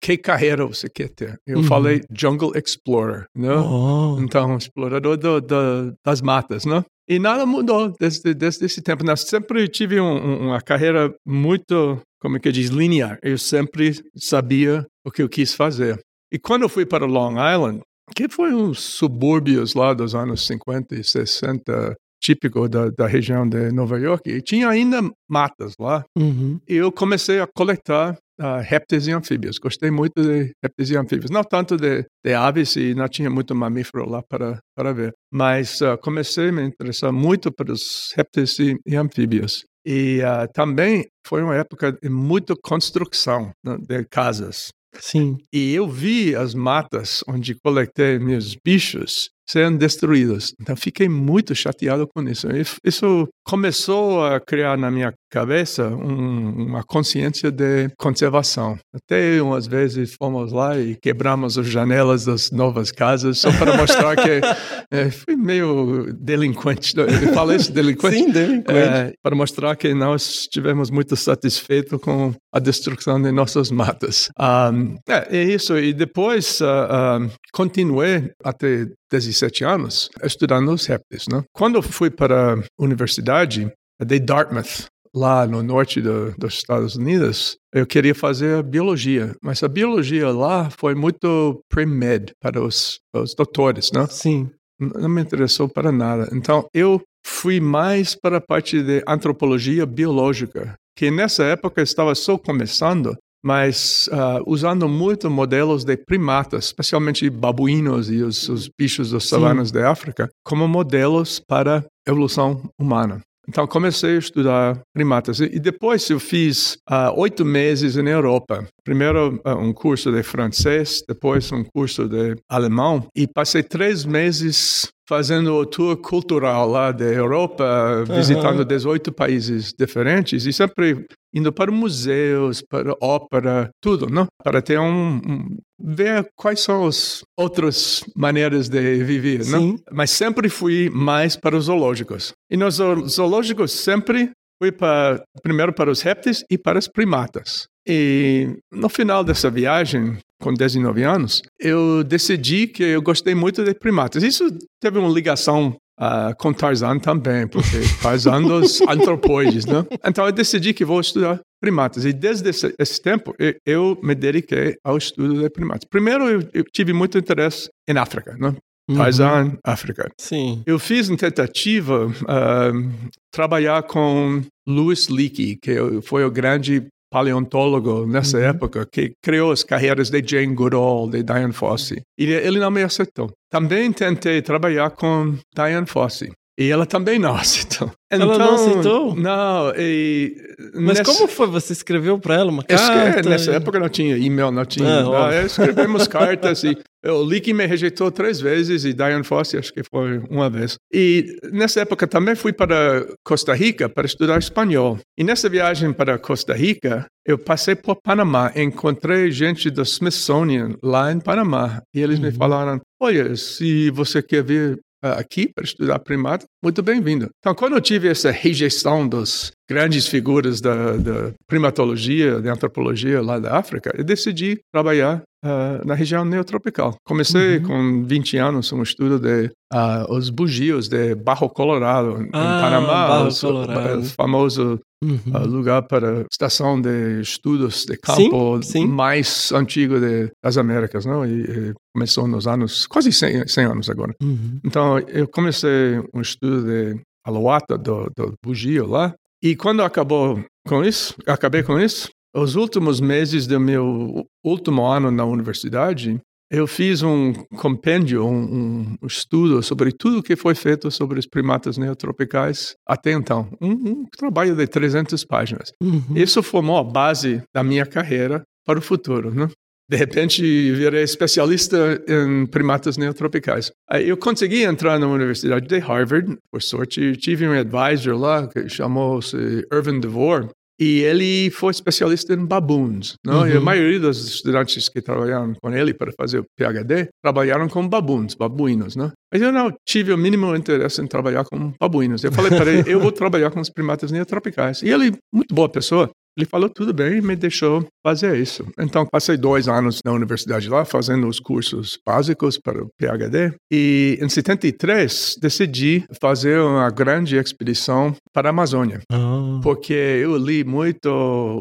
que carreira você quer ter. Eu Uhum. falei Jungle Explorer, né? Oh. Então, explorador do, do, das matas, né? E nada mudou desde, desde esse tempo. Eu sempre tive um- um- uma carreira muito, como é que diz, linear. Eu sempre sabia o que eu quis fazer. E quando eu fui para Long Island, que foi uns subúrbios lá dos anos 50 e 60, típico da, da região de Nova York, e tinha ainda matas lá. Uhum. E eu comecei a coletar ah, répteis e anfíbios. Gostei muito de répteis e anfíbios. Não tanto de, de aves, e não tinha muito mamífero lá para, para ver. Mas ah, comecei a me interessar muito pelos répteis e, e anfíbios. E ah, também foi uma época de muita construção né, de casas. Sim. E eu vi as matas onde coletei meus bichos serem destruídos. Então fiquei muito chateado com isso. Isso começou a criar na minha cabeça um, uma consciência de conservação. Até umas vezes fomos lá e quebramos as janelas das novas casas só para mostrar que é, fui meio delinquente. Eu falei isso, delinquente? Sim, delinquente. É, para mostrar que nós estivemos muito satisfeitos com a destruição de nossas matas. Um, é, é, isso. E depois uh, uh, continuei até 17 anos estudando os répteis. Né? Quando fui para a universidade de Dartmouth, lá no norte do, dos Estados Unidos, eu queria fazer biologia, mas a biologia lá foi muito pre-med para os, os doutores, né? Sim. Não me interessou para nada. Então, eu fui mais para a parte de antropologia biológica, que nessa época estava só começando, mas uh, usando muito modelos de primatas, especialmente babuínos e os, os bichos das savanas da África, como modelos para evolução humana. Então comecei a estudar primatas e depois eu fiz uh, oito meses na Europa. Primeiro uh, um curso de francês, depois um curso de alemão e passei três meses fazendo o tour cultural lá da Europa, visitando uhum. 18 países diferentes e sempre indo para museus, para ópera, tudo, não? Para ter um, um ver quais são as outras maneiras de viver, Sim. não? Mas sempre fui mais para os zoológicos. E nos zoológicos sempre fui para, primeiro para os répteis e para os primatas. E no final dessa viagem, com 19 anos, eu decidi que eu gostei muito de primatas. Isso teve uma ligação uh, com Tarzan também, porque Tarzan dos antropóides, né? Então eu decidi que vou estudar primatas. E desde esse, esse tempo, eu, eu, me dediquei ao estudo de primatas. Primeiro, eu, eu tive muito interesse em África, né? Tarzan, uhum. África. Sim. Eu fiz uma tentativa uh, trabalhar com Louis Leakey, que foi o grande paleontólogo nessa uhum. época que criou as carreiras de Jane Goodall, de Diane Fossey. E ele não me aceitou. Também tentei trabalhar com Diane Fossey. E ela também não aceitou. Então, ela não aceitou? Não. E Mas nessa... como foi? Você escreveu para ela uma carta? nessa época não tinha e-mail, não tinha. Ah, não, escrevemos cartas e o Leakey me rejeitou três vezes e Diane Fossey acho que foi uma vez. E nessa época também fui para Costa Rica para estudar espanhol. E nessa viagem para Costa Rica, eu passei por Panamá, encontrei gente do Smithsonian lá em Panamá. E eles uhum. me falaram, olha, se você quer vir aqui para estudar primata, muito bem-vindo. Então, quando eu tive essa rejeição das grandes figuras da, da primatologia, da antropologia lá da África, eu decidi trabalhar uh, na região neotropical. Comecei uhum. com 20 anos um estudo de uh, os bugios de Barro Colorado, ah, em Panamá, Barro os, Colorado. o famoso uhum. uh, lugar para estação de estudos de campo sim, sim. mais antigo de, das Américas, não? E, e, começou nos anos, quase 100, 100 anos agora. Uhum. Então, eu comecei um estudo de aloata, do, do bugio lá, e quando acabou com isso, acabei com isso, os últimos meses do meu último ano na universidade, eu fiz um compêndio, um, um, estudo sobre tudo que foi feito sobre os primatas neotropicais até então. Um, um trabalho de 300 páginas. Uhum. Isso formou a base da minha carreira para o futuro. Né? De repente, virei especialista em primatas neotropicais. Aí eu consegui entrar na Universidade de Harvard, por sorte, tive um advisor lá que chamou-se Irvin DeVore, e ele foi especialista em baboons. Não? Uhum. E a maioria dos estudantes que trabalharam com ele para fazer o PhD trabalharam com baboons, babuínos. Não? Mas eu não tive o mínimo interesse em trabalhar com babuínos. Eu falei para ele, eu vou trabalhar com os primatas neotropicais. E ele, muito boa pessoa, ele falou tudo bem e me deixou fazer isso. Então, passei dois anos na universidade lá, fazendo os cursos básicos para o PhD. E em 73, decidi fazer uma grande expedição para a Amazônia. Oh. Porque eu li muito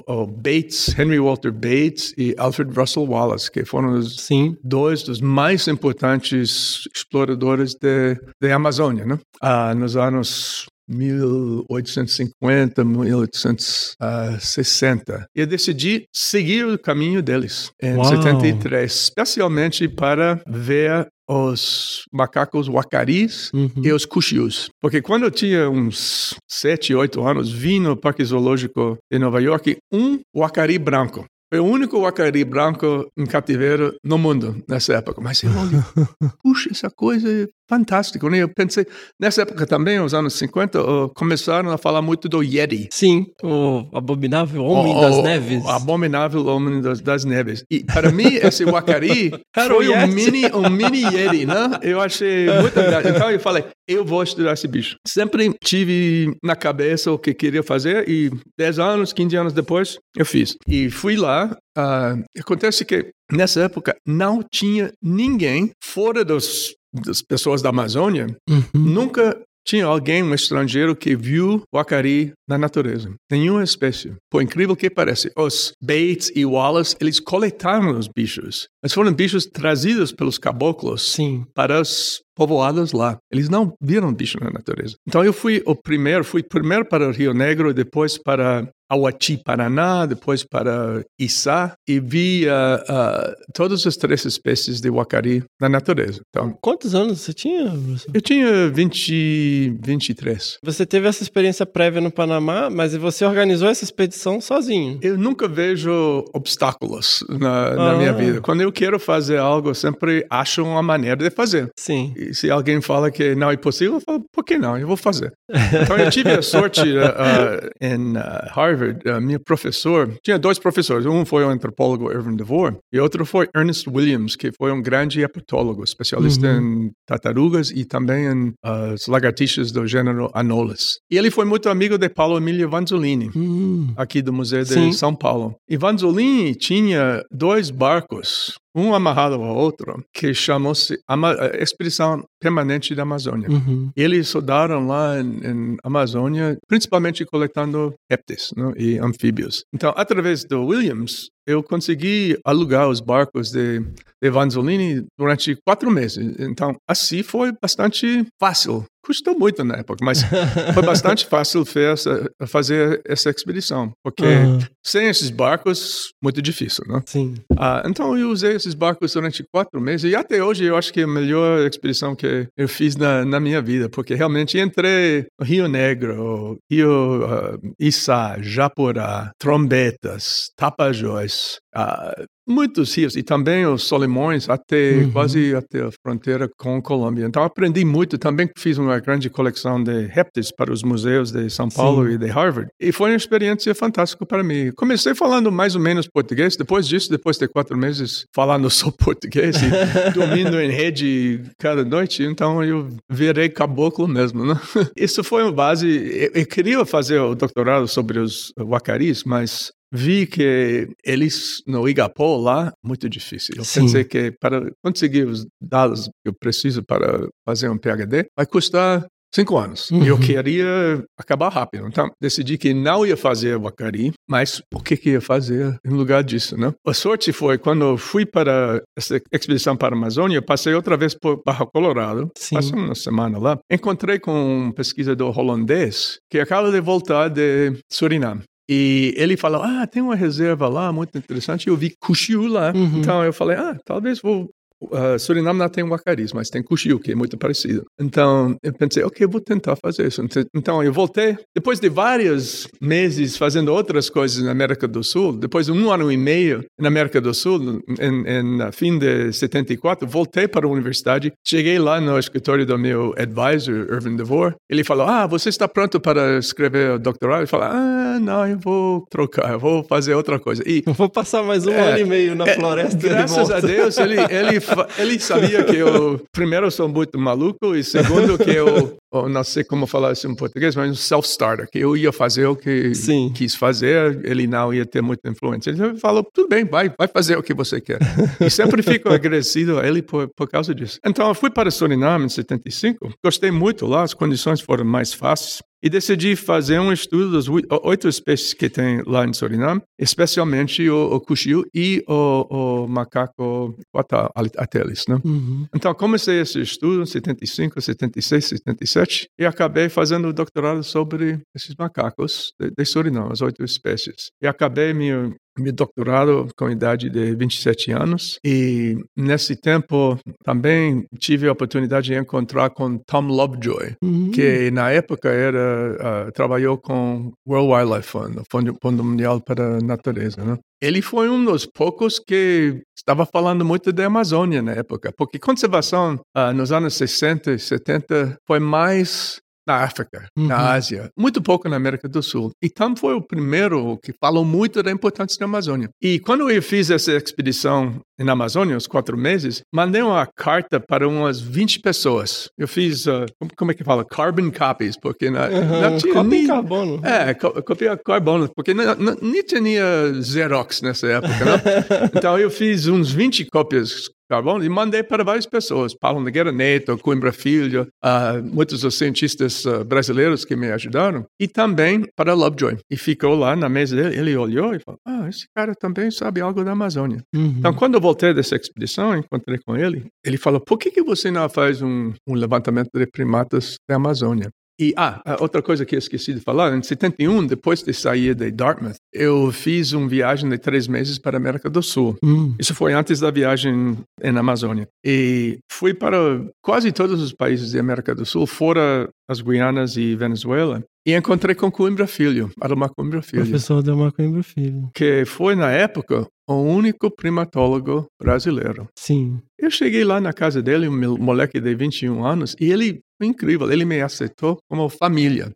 o Bates, Henry Walter Bates e Alfred Russel Wallace, que foram os Sim. dois dos mais importantes exploradores da Amazônia, né? Ah, nos anos 1850, 1860. E eu decidi seguir o caminho deles em Uau. 73, especialmente para ver os macacos wacaris uhum. e os cuxius. Porque quando eu tinha uns 7, 8 anos, vi no Parque Zoológico de Nova York um wacari branco. Foi o único uacari branco em cativeiro no mundo nessa época. Mas eu olho, puxa, essa coisa fantástica. né? Eu pensei, nessa época também, nos anos 50, oh, começaram a falar muito do Yeti. Sim, o abominável homem O- das o- neves. O abominável homem das, das neves. E para mim, esse Wakari foi um mini, um mini Yeti, né? Eu achei muito legal. Então eu falei, eu vou estudar esse bicho. Sempre tive na cabeça o que queria fazer e 10 anos, 15 anos depois, eu fiz. E fui lá. ah, acontece que nessa época não tinha ninguém fora dos, das pessoas da Amazônia Uhum. Nunca tinha alguém, um estrangeiro, que viu o acari na natureza. Nenhuma espécie. Por incrível que pareça, os Bates e Wallace, eles coletaram os bichos. Mas foram bichos trazidos pelos caboclos Sim. para os povoados lá. Eles não viram bicho na natureza. Então eu fui o primeiro, fui primeiro para o Rio Negro, depois para Auati, Paraná, depois para Içá e vi ah, ah, todas as três espécies de uacari na natureza. Então, Quantos anos você tinha, eu tinha 20, 23. Você teve essa experiência prévia no Panamá, mas você organizou essa expedição sozinho. Eu nunca vejo obstáculos na, na Ah. minha vida. Quando eu quero fazer algo, sempre acho uma maneira de fazer. Sim. E se alguém fala que não é possível, eu falo, por que não? Eu vou fazer. Então eu tive a sorte uh, em uh, Harvard, uh, meu professor, tinha dois professores, um foi o antropólogo Irving DeVore e outro foi Ernest Williams, que foi um grande herpetólogo, especialista em tartarugas e também em uh, as lagartixas do gênero Anolis. E ele foi muito amigo de Paulo Emilio Vanzolini Hum. aqui do Museu de Sim. São Paulo. E Vanzolini tinha dois barcos, um amarrado ao outro, que chamou-se Ama- eh, Expedição Permanente da Amazônia. Uhum. Eles soldaram lá em, Amazônia, principalmente coletando répteis né, e anfíbios. Então, através do Williams, eu consegui alugar os barcos de, de Vanzolini durante quatro meses. Então, assim foi bastante fácil. Custou muito na época, mas foi bastante fácil essa- fazer essa expedição, porque Aham. sem esses barcos, muito difícil, né? Sim. Ah, então eu usei esses barcos durante quatro meses e até hoje eu acho que é a melhor expedição que eu fiz na, na minha vida, porque realmente entrei no Rio Negro, Rio uh, Içá, Japurá, Trombetas, Tapajós, ah, muitos rios e também os Solimões até Uhum. quase até a fronteira com a Colômbia. Então aprendi muito, também fiz uma grande coleção de répteis para os museus de São Paulo Sim. e de Harvard. E foi uma experiência fantástica para mim. Comecei falando mais ou menos português, depois disso, depois de quatro meses falando só português e dormindo em rede cada noite, então eu virei caboclo mesmo, né? Isso foi uma base. Eu, eu queria fazer o doutorado sobre os wacaris, mas vi que eles no Igapó lá muito difícil. Eu Sim. pensei que para conseguir os dados que eu preciso para fazer um PhD vai custar cinco anos. E eu Uhum. queria acabar rápido. Então decidi que não ia fazer wacari, mas o que que ia fazer em lugar disso, né? A sorte foi quando eu fui para essa expedição para a Amazônia, passei outra vez por Barra Colorado, Sim. passei uma semana lá, encontrei com um pesquisador holandês que acaba de voltar de Suriname. E ele falou, ah, tem uma reserva lá muito interessante. Eu vi Cuxiu lá. Uhum. Então eu falei, ah, talvez vou... Uh, Suriname não tem Wacaris, mas tem Cuxiu, que é muito parecido. Então eu pensei, ok, vou tentar fazer isso. Ent- Então eu voltei. Depois de vários meses fazendo outras coisas na América do Sul, depois de um ano e meio na América do Sul, em, em fim de 74, voltei para a universidade. Cheguei lá no escritório do meu advisor, Irving DeVore. Ele falou, ah, você está pronto para escrever o doutorado? Eu falei, ah, não, eu vou trocar, eu vou fazer outra coisa. E Eu vou passar mais um É, ano e meio na é, floresta. Graças a Deus, ele, ele, ele sabia que eu, primeiro, eu sou muito maluco, e segundo, que eu, eu não sei como falar isso em português, mas um self-starter, que eu ia fazer o que Sim. quis fazer, ele não ia ter muita influência. Ele falou, tudo bem, vai, vai fazer o que você quer. E sempre fico agradecido a ele por, por causa disso. Então, eu fui para Suriname em 75, gostei muito lá, as condições foram mais fáceis. E decidi fazer um estudo das oi- oito espécies que tem lá em Suriname, especialmente o, o cuxiu e o, o macaco quata- atelis, né? Uhum. Então, comecei esse estudo em 75, 76, 77 e acabei fazendo o doutorado sobre esses macacos de, de Suriname, as oito espécies. E acabei minha meu doutorado com idade de 27 anos e nesse tempo também tive a oportunidade de encontrar com Tom Lovejoy, Uhum. que na época era ah, trabalhou com World Wildlife Fund, o Fundo, Fundo Mundial para a Natureza, né? Ele foi um dos poucos que estava falando muito da Amazônia na época, porque conservação ah, nos anos 60 e 70 foi mais na África, Uhum. na Ásia, muito pouco na América do Sul. E Tom foi o primeiro que falou muito da importância da Amazônia. E quando eu fiz essa expedição na Amazônia, uns quatro meses, mandei uma carta para umas 20 pessoas. Eu fiz, ah, como, é que fala? Carbon copies, porque na, não Uhum. tinha Cópia em nem- carbono. é, co- copia carbono, porque não, não- nem tinha Xerox nessa época, né? então eu fiz uns 20 cópias carbono e mandei para várias pessoas. Paulo Nogueira Neto, Coimbra Filho, ah, muitos dos cientistas ah, brasileiros que me ajudaram, e também para Lovejoy. E ficou lá na mesa dele, ele olhou e falou, ah, esse cara também sabe algo da Amazônia. Uhum. Então, quando eu voltei dessa expedição, encontrei com ele, ele falou, por que, que você não faz um, um levantamento de primatas da Amazônia? E, ah, a outra coisa que eu esqueci de falar, em 71, depois de sair de Dartmouth, eu fiz uma viagem de três meses para a América do Sul. Hum. Isso foi antes da viagem na Amazônia. E fui para quase todos os países da América do Sul, fora as Guianas e Venezuela, e encontrei com Coimbra Filho, Aromar Coimbra Filho Professor Delmar Coimbra Filho. que foi, na época, o único primatólogo brasileiro. Sim. Eu cheguei lá na casa dele, um moleque de 21 anos, e ele foi incrível, ele me aceitou como família.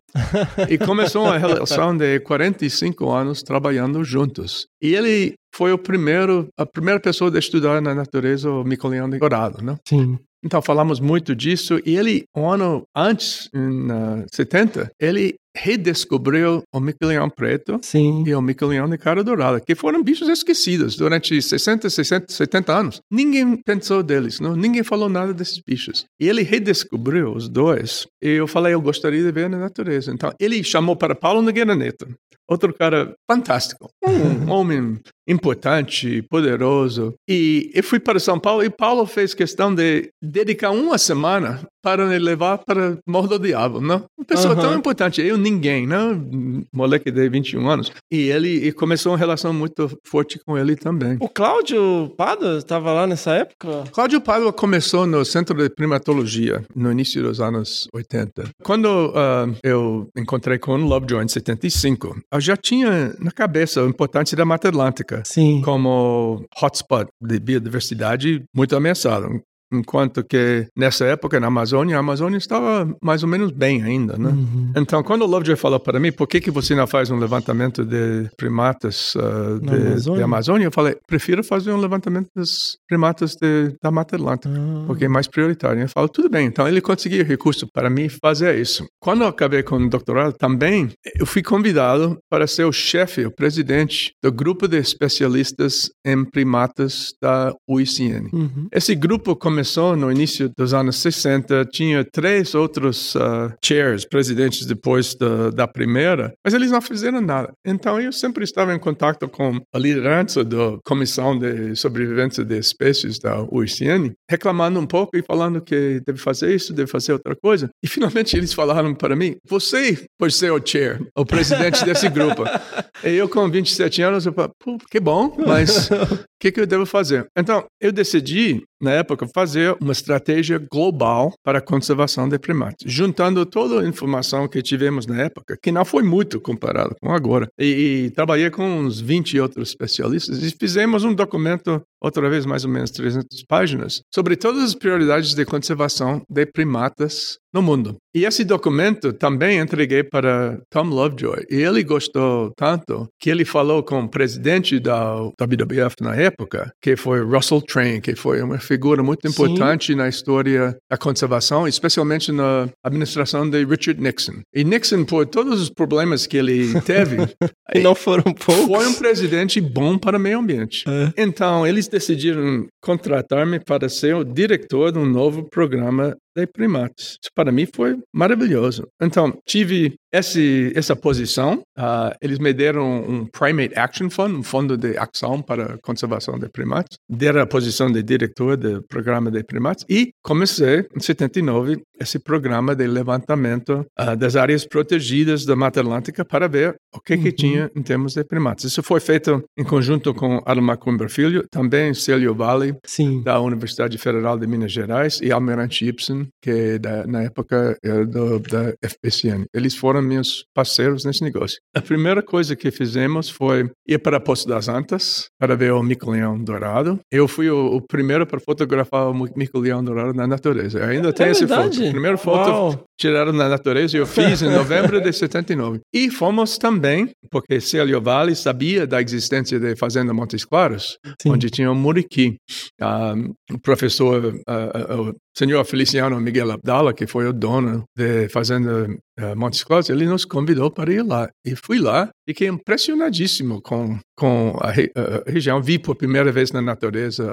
e começou uma relação de 45 anos trabalhando juntos. E ele foi o primeiro, a primeira pessoa a estudar na natureza o de dourado, né? Sim. Então falamos muito disso e ele, um ano antes, em ah, 70, ele redescobriu o mico-leão preto Sim. e o mico-leão de cara dourada, que foram bichos esquecidos durante 60, 60, 70 anos. Ninguém pensou deles, não? ninguém falou nada desses bichos. E ele redescobriu os dois. E eu falei, eu gostaria de ver na natureza. Então, ele chamou para Paulo Nogueira Neto, outro cara fantástico, um homem importante, poderoso. E eu fui para São Paulo e Paulo fez questão de dedicar uma semana para me levar para Morro do Diabo, não? Uma pessoa tão Aham. importante, eu ninguém, não? Moleque de 21 anos. E ele e começou uma relação muito forte com ele também. O Cláudio Pada estava lá nessa época? Cláudio Pádua começou no Centro de Primatologia no início dos anos 80. Quando ah, eu encontrei com o Lovejoy em 75, eu já tinha na cabeça a importância da Mata Atlântica Sim. como hotspot de biodiversidade muito ameaçado. Enquanto que nessa época na Amazônia, a Amazônia estava mais ou menos bem ainda, né? Uhum. Então, quando o Lovejoy falou para mim, por que, que você não faz um levantamento de primatas Na de, Amazônia? de Amazônia? Eu falei, prefiro fazer um levantamento dos primatas de, da Mata Atlântica Ah. porque é mais prioritário. Eu falo, tudo bem. Então, ele conseguiu recurso para mim fazer isso. Quando eu acabei com o doutorado, também, eu fui convidado para ser o chefe, o presidente do grupo de especialistas em primatas da UICN. Uhum. Esse grupo começou no início dos anos 60, tinha três outros ah, chairs, presidentes depois da, da primeira, mas eles não fizeram nada. Então eu sempre estava em contato com a liderança da Comissão de Sobrevivência de Espécies da UICN, reclamando um pouco e falando que deve fazer isso, deve fazer outra coisa. E finalmente eles falaram para mim: você pode ser o chair, o presidente desse grupo. E eu, com 27 anos, eu falei, Pô, que bom, mas o que, que eu devo fazer? Então, eu decidi, na época, fazer uma estratégia global para a conservação de primatas, juntando toda a informação que tivemos na época, que não foi muito comparado com agora. E, e trabalhei com uns 20 outros especialistas e fizemos um documento, outra vez mais ou menos 300 páginas, sobre todas as prioridades de conservação de primatas no mundo. E esse documento também entreguei para Tom Lovejoy. E ele gostou tanto que ele falou com o presidente da WWF na época, que foi Russell Train, que foi uma figura muito Sim. importante na história da conservação, especialmente na administração de Richard Nixon. E Nixon, por todos os problemas que ele teve, não foram poucos. foi um presidente bom para o meio ambiente. É. Então, eles decidiram contratar-me para ser o diretor de um novo programa de primates. Isso para mim foi maravilhoso. Então, tive esse, essa posição. Uh, eles me deram um Primate Action Fund, um fundo de ação para conservação de primates. Deram a posição de diretor do programa de primates e comecei, em 79, esse programa de levantamento uh, das áreas protegidas da Mata Atlântica para ver o que, uhum. que tinha em termos de primates. Isso foi feito em conjunto com Ademar Cumber Filho, também Célio Vale, da Universidade Federal de Minas Gerais, e Almirante Gibson, que da, na época era do, da FPCN. Eles foram meus parceiros nesse negócio. A primeira coisa que fizemos foi ir para Poço das Antas para ver o mico-leão dourado. Eu fui o, o, primeiro para fotografar o mico-leão dourado na natureza. Eu ainda tenho é essa foto. A primeira foto Uau. tirada na natureza eu fiz em novembro de 79. E fomos também, porque Célio Vale sabia da existência de Fazenda Montes Claros, Sim. onde tinha um muriqui. Um, o professor, uh, uh, o senhor Feliciano Miguel Abdala, que foi o dono da Fazenda uh, Montes Claros, ele nos convidou para ir lá. E fui lá, fiquei impressionadíssimo com, com a, re, a região. Vi por primeira vez na natureza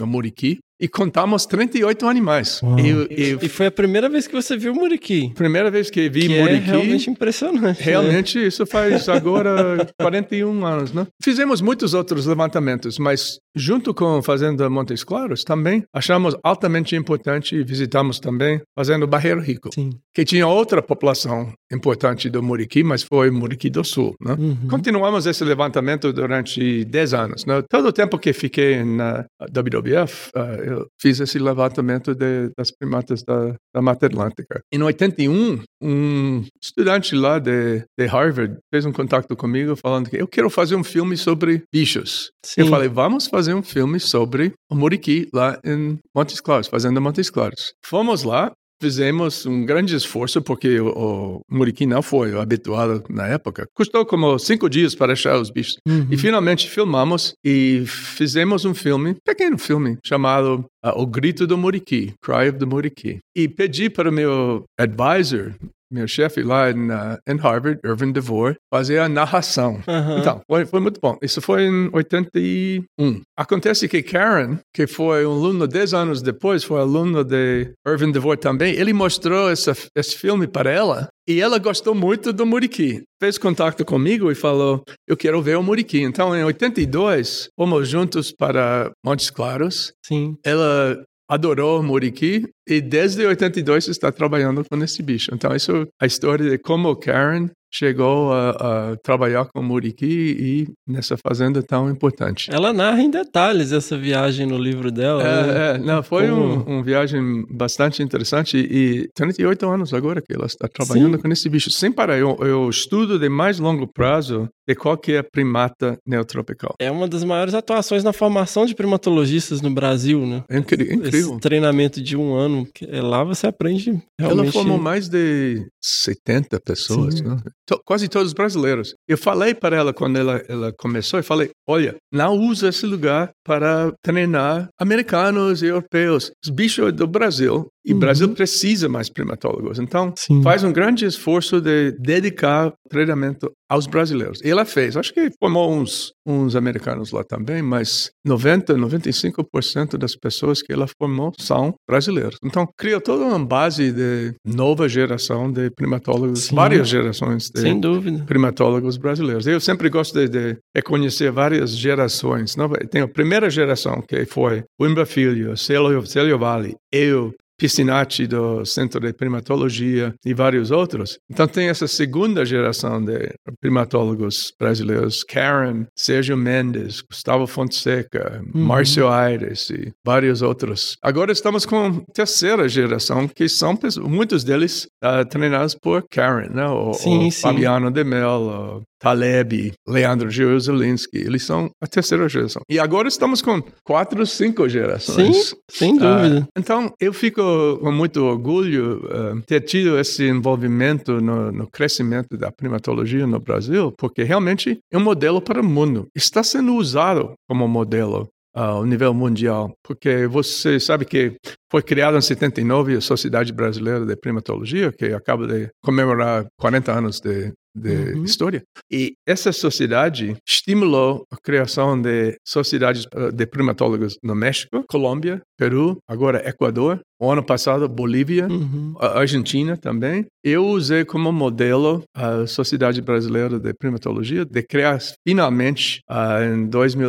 o muriqui e contamos 38 animais. E, e, foi a primeira vez que você viu o muriqui? Primeira vez que vi que muriqui. É realmente impressionante. Né? Realmente, né? isso faz agora 41 anos, né? Fizemos muitos outros levantamentos, mas junto com Fazenda Montes Claros também achamos altamente importante e visitamos também Fazenda Barreiro Rico, Sim. que tinha outra população importante do muriqui, mas foi Muriqui do Sul. Né? Uhum. Continuamos esse levantamento durante 10 anos. Né? Todo o tempo que fiquei na WWF, uh, eu fiz esse levantamento de, das primatas da, da Mata Atlântica. Em 81, um estudante lá de, de Harvard fez um contato comigo falando que eu quero fazer um filme sobre bichos. Sim. Eu falei, vamos fazer um filme sobre o Muriqui lá em Montes Claros, Fazenda Montes Claros. Fomos lá, fizemos um grande esforço, porque o, o Muriqui não foi habituado na época. Custou como cinco dias para achar os bichos. Uhum. E finalmente filmamos e fizemos um filme, pequeno filme, chamado uh, O Grito do Muriqui, Cry of the Muriqui. E pedi para o meu advisor, meu chefe lá em, em, Harvard, Irvin DeVore, fazer a narração. Uhum. Então, foi, foi, muito bom. Isso foi em 81. Acontece que Karen, que foi um aluno 10 anos depois, foi aluno de Irvin DeVore também, ele mostrou essa, esse filme para ela e ela gostou muito do Muriqui. Fez contato comigo e falou: Eu quero ver o Muriqui. Então, em 82, fomos juntos para Montes Claros. Sim. Ela adorou Muriqui e desde 82 está trabalhando com esse bicho. Então, isso é a história de como Karen chegou a, a, trabalhar com Muriqui e nessa fazenda tão importante. Ela narra em detalhes essa viagem no livro dela. É, né? é não, foi uma um, um viagem bastante interessante e 38 anos agora que ela está trabalhando Sim. com esse bicho. Sem parar, eu, eu estudo de mais longo prazo de qualquer primata neotropical. É uma das maiores atuações na formação de primatologistas no Brasil, né? É incrível. Esse treinamento de um ano, lá você aprende realmente... Ela formou mais de 70 pessoas, né? Quase todos brasileiros. Eu falei para ela quando ela, ela começou, eu falei, olha, não usa esse lugar para treinar americanos e europeus. Os bichos do Brasil e o uhum. Brasil precisa mais primatólogos. Então, Sim. faz um grande esforço de dedicar treinamento aos brasileiros. E ela fez. Acho que formou uns, uns americanos lá também, mas 90, 95% das pessoas que ela formou são brasileiros. Então, criou toda uma base de nova geração de primatólogos, Sim. várias gerações de Sem dúvida. primatólogos brasileiros. Eu sempre gosto de, de reconhecer várias gerações. Não? Tem a primeira geração, que foi Wimba Filho, Célio, Célio Vale, eu, Piscinati do Centro de Primatologia e vários outros. Então tem essa segunda geração de primatólogos brasileiros, Karen, Sérgio Mendes, Gustavo Fonseca, uhum. Márcio Aires e vários outros. Agora estamos com a terceira geração, que são muitos deles uh, treinados por Karen, né? o, sim, sim. Fabiano de Mello, Taleb, Leandro Jerusalinski, eles são a terceira geração. E agora estamos com quatro, cinco gerações. Sim, sem dúvida. Uh, então, eu fico com muito orgulho uh, ter tido esse envolvimento no, no, crescimento da primatologia no Brasil, porque realmente é um modelo para o mundo. Está sendo usado como modelo uh, ao nível mundial, porque você sabe que foi criada em 79 a Sociedade Brasileira de Primatologia, que acaba de comemorar 40 anos de de Uhum. história. E essa sociedade estimulou a criação de sociedades eh, de primatólogos no México, Colômbia, Peru, agora Equador, o ano passado Bolívia, Uhum. Argentina também. Eu usei como modelo a Sociedade Brasileira de Primatologia de criar finalmente, ah, em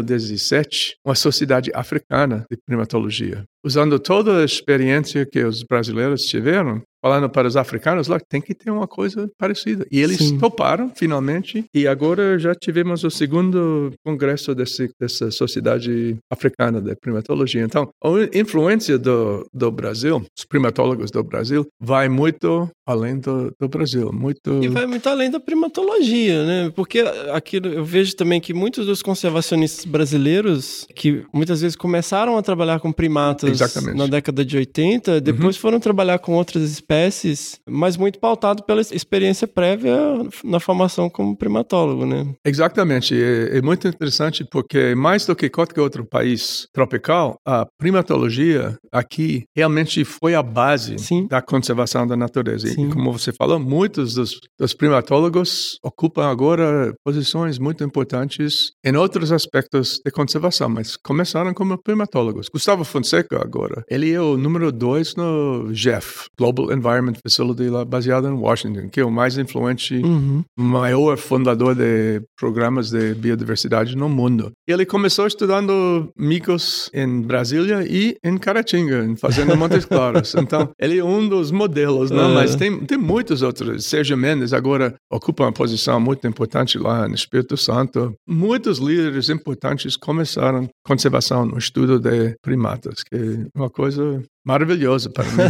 2017, uma sociedade africana de primatologia. Usando toda a experiência que os brasileiros tiveram, falando para os africanos lá, tem que ter uma coisa parecida. E eles Sim. toparam finalmente, e agora já tivemos o segundo congresso desse, dessa Sociedade Africana de Primatologia. Então, a influência do, do Brasil, os primatólogos do Brasil, vai muito além do, do Brasil, muito... E vai muito além da primatologia, né? Porque aquilo eu vejo também que muitos dos conservacionistas brasileiros que muitas vezes começaram a trabalhar com primatas Exatamente. Uhum. na década de 80, depois foram trabalhar com outras espécies, mas muito pautado pela experiência prévia na formação como primatólogo, né? Exatamente, é, é muito interessante porque mais do que qualquer outro país tropical, a primatologia aqui realmente foi a base Sim. da conservação da natureza. Sim. E como você falou, muitos dos, dos primatólogos ocupam agora posições muito importantes em outros aspectos de conservação, mas começaram como primatólogos. Gustavo Fonseca agora, ele é o número dois no GEF, Global Environment Facility, lá baseado em Washington, que é o mais influente Uhum. maior fundador de programas de biodiversidade no mundo. Ele começou estudando micos em Brasília e em Caratinga, fazendo Montes Claros. Então, ele é um dos modelos, né? É. mas tem, tem muitos outros. Sérgio Mendes agora ocupa uma posição muito importante lá no Espírito Santo. Muitos líderes importantes começaram conservação no estudo de primatas, que é uma coisa maravilhosa para mim.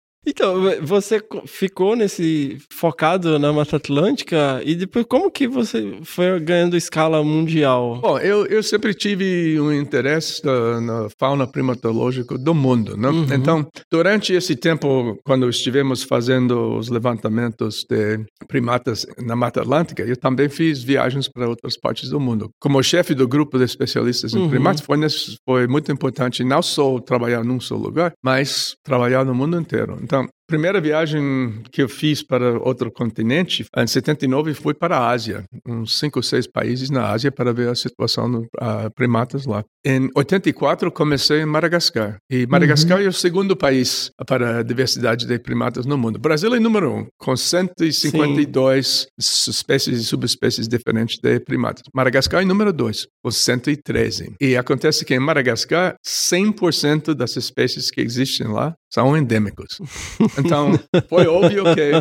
Então, você co- ficou nesse focado na Mata Atlântica e depois como que você foi ganhando escala mundial? Bom, eu, eu sempre tive um interesse na, na fauna primatológica do mundo, né? Uhum. Então, durante esse tempo, quando estivemos fazendo os levantamentos de primatas na Mata Atlântica, eu também fiz viagens para outras partes do mundo. Como chefe do grupo de especialistas em Uhum. primatas, foi, foi muito importante não só trabalhar num só lugar, mas trabalhar no mundo inteiro. Primeira viagem que eu fiz para outro continente, em 79, fui para a Ásia, uns cinco ou seis países na Ásia para ver a situação dos primatas lá. Em 84, comecei em Madagascar. E Madagascar é o segundo país para a diversidade de primatas no mundo. Brasil é número um, com 152 espécies e subespécies diferentes de primatas. Madagascar é número dois, com 113. E acontece que em Madagascar, 100% das espécies que existem lá são endêmicos. Então, foi óbvio que,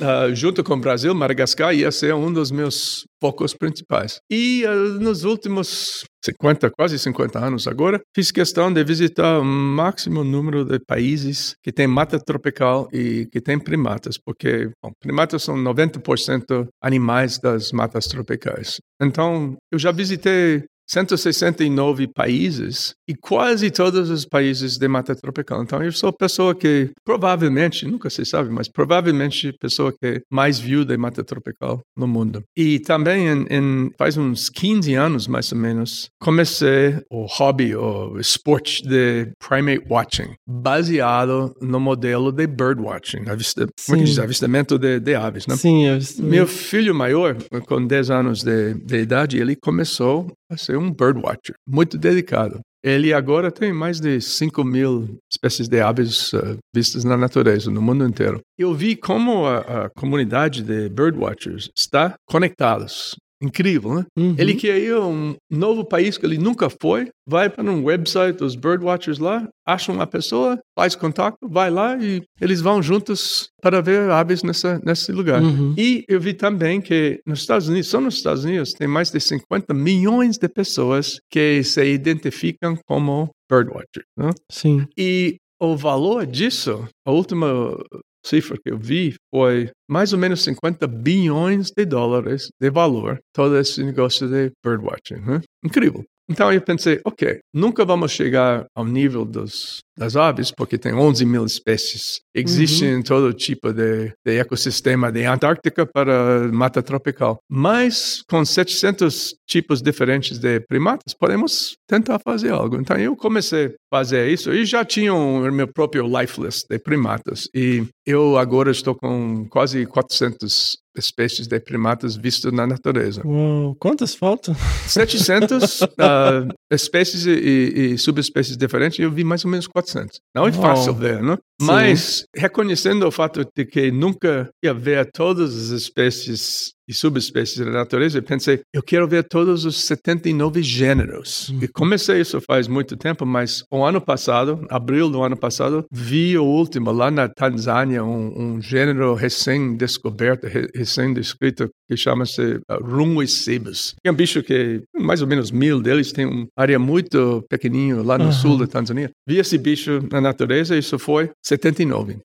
ah, junto com o Brasil, Madagascar ia ser um dos meus focos principais. E ah, nos últimos 50, quase 50 anos agora, fiz questão de visitar o máximo número de países que tem mata tropical e que tem primatas, porque bom, primatas são 90% animais das matas tropicais. Então, eu já visitei 169 países e quase todos os países de mata tropical. Então, eu sou a pessoa que provavelmente, nunca se sabe, mas provavelmente pessoa que mais viu de mata tropical no mundo. E também, em, em- faz uns 15 anos, mais ou menos, comecei o hobby, o esporte de primate watching, baseado no modelo de bird watching, avista, como é diz? avistamento de, de aves, né? Sim, eu... Meu filho maior, com 10 anos de, de idade, ele começou a ser um birdwatcher, muito dedicado. Ele agora tem mais de 5 mil espécies de aves eh, vistas na natureza, no mundo inteiro. Eu vi como a, a comunidade de birdwatchers está conectados. Incrível, né? Uhum. Ele quer ir a um novo país que ele nunca foi, vai para um website dos birdwatchers lá, acha uma pessoa, faz contato, vai lá e eles vão juntos para ver aves nessa, nesse lugar. Uhum. E eu vi também que nos Estados Unidos, só nos Estados Unidos, tem mais de 50 milhões de pessoas que se identificam como birdwatcher. Né? Sim. E o valor disso, a última cifra que eu vi foi mais ou menos 50 bilhões de dólares de valor, todo esse negócio de birdwatching. Né? Incrível. Então eu pensei, ok, nunca vamos chegar ao nível dos das aves, porque tem 11 mil espécies. Existem em todo tipo de, de ecossistema, de Antártica para mata tropical. Mas com 700 tipos diferentes de primatas, podemos tentar fazer algo. Então eu comecei a fazer isso e já tinha o meu próprio life list de primatas. E eu agora estou com quase 400 espécies de primatas vistas na natureza. Uou, quantas faltam? 700 uh, espécies e, e, subespécies diferentes, eu vi mais ou menos 400. Não é fácil ver, né? Mas reconhecendo o fato de que nunca ia ver todas as espécies e subespécies da natureza, eu pensei, eu quero ver todos os 79 gêneros. E comecei isso faz muito tempo, mas o ano passado, abril do ano passado, vi o último lá na Tanzânia, um, um gênero recém-descoberto, re- recém-descrito, que chama-se uh, runguicebus. É um bicho que, mais ou menos mil deles, tem uma área muito pequenininho lá no Aham. sul da Tanzânia. Vi esse bicho na natureza, isso foi 79.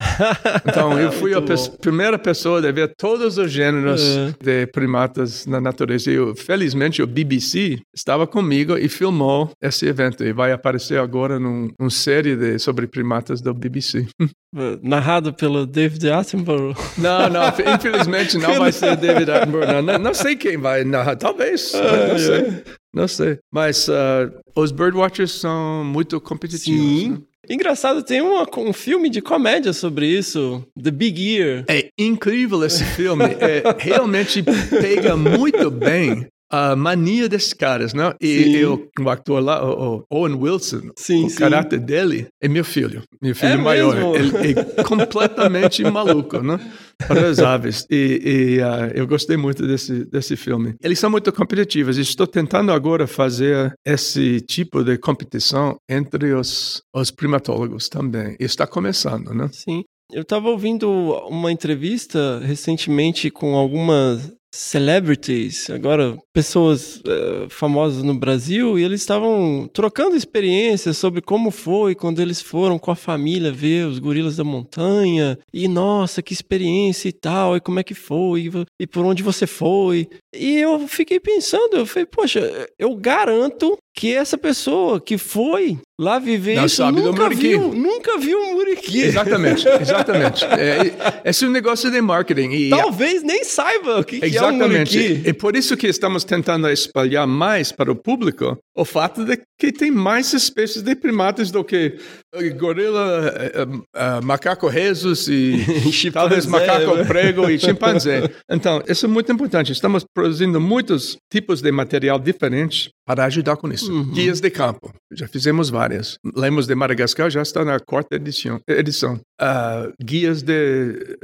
Então, eu fui a pes- primeira pessoa a ver todos os gêneros É. de primatas na natureza. E, felizmente, o BBC estava comigo e filmou esse evento. E vai aparecer agora num, numa série de, sobre primatas do BBC. Narrado pelo David Attenborough. Não, não, infelizmente não vai ser David Attenborough. Não, não, não sei quem vai narrar, talvez. não sei. Não sei. Mas ah, os birdwatchers são muito competitivos. Sim. né? Engraçado, tem uma- um filme de comédia sobre isso, The Big Ear. É incrível esse filme. É, realmente pega muito bem a mania desses caras, né? E, Sim. e o, ator lá, o, Owen Wilson, Sim, o sim. caráter dele é meu filho, meu filho É maior. mesmo? Ele é completamente maluco, né? Para as aves. E, e, ah, eu gostei muito desse, desse filme. Eles são muito competitivos. Estou tentando agora fazer esse tipo de competição entre os, os primatólogos também. E está começando, né? Sim. Eu tava ouvindo uma entrevista recentemente com algumas celebrities, agora pessoas eh, famosas no Brasil, e eles estavam trocando experiências sobre como foi quando eles foram com a família ver os gorilas da montanha, e nossa, que experiência e tal, e como é que foi, e, e por onde você foi. E eu fiquei pensando, eu falei, poxa, eu garanto que essa pessoa que foi lá viver Não isso nunca viu, nunca viu um muriqui. Exatamente, exatamente. É, esse é um negócio de marketing. E, Talvez nem saiba o que, que é um Exatamente. muriqui. e por isso que estamos tentando espalhar mais para o público o fato de que tem mais espécies de primatas do que eh, gorila, eh, eh, macaco rezos e talvez macaco né? prego e chimpanzé. Então, isso é muito importante. Estamos produzindo muitos tipos de material diferentes para ajudar com isso. Uhum. Guias de campo, já fizemos várias. Lemos de Madagascar já está na quarta edição. edição. Ah, guias de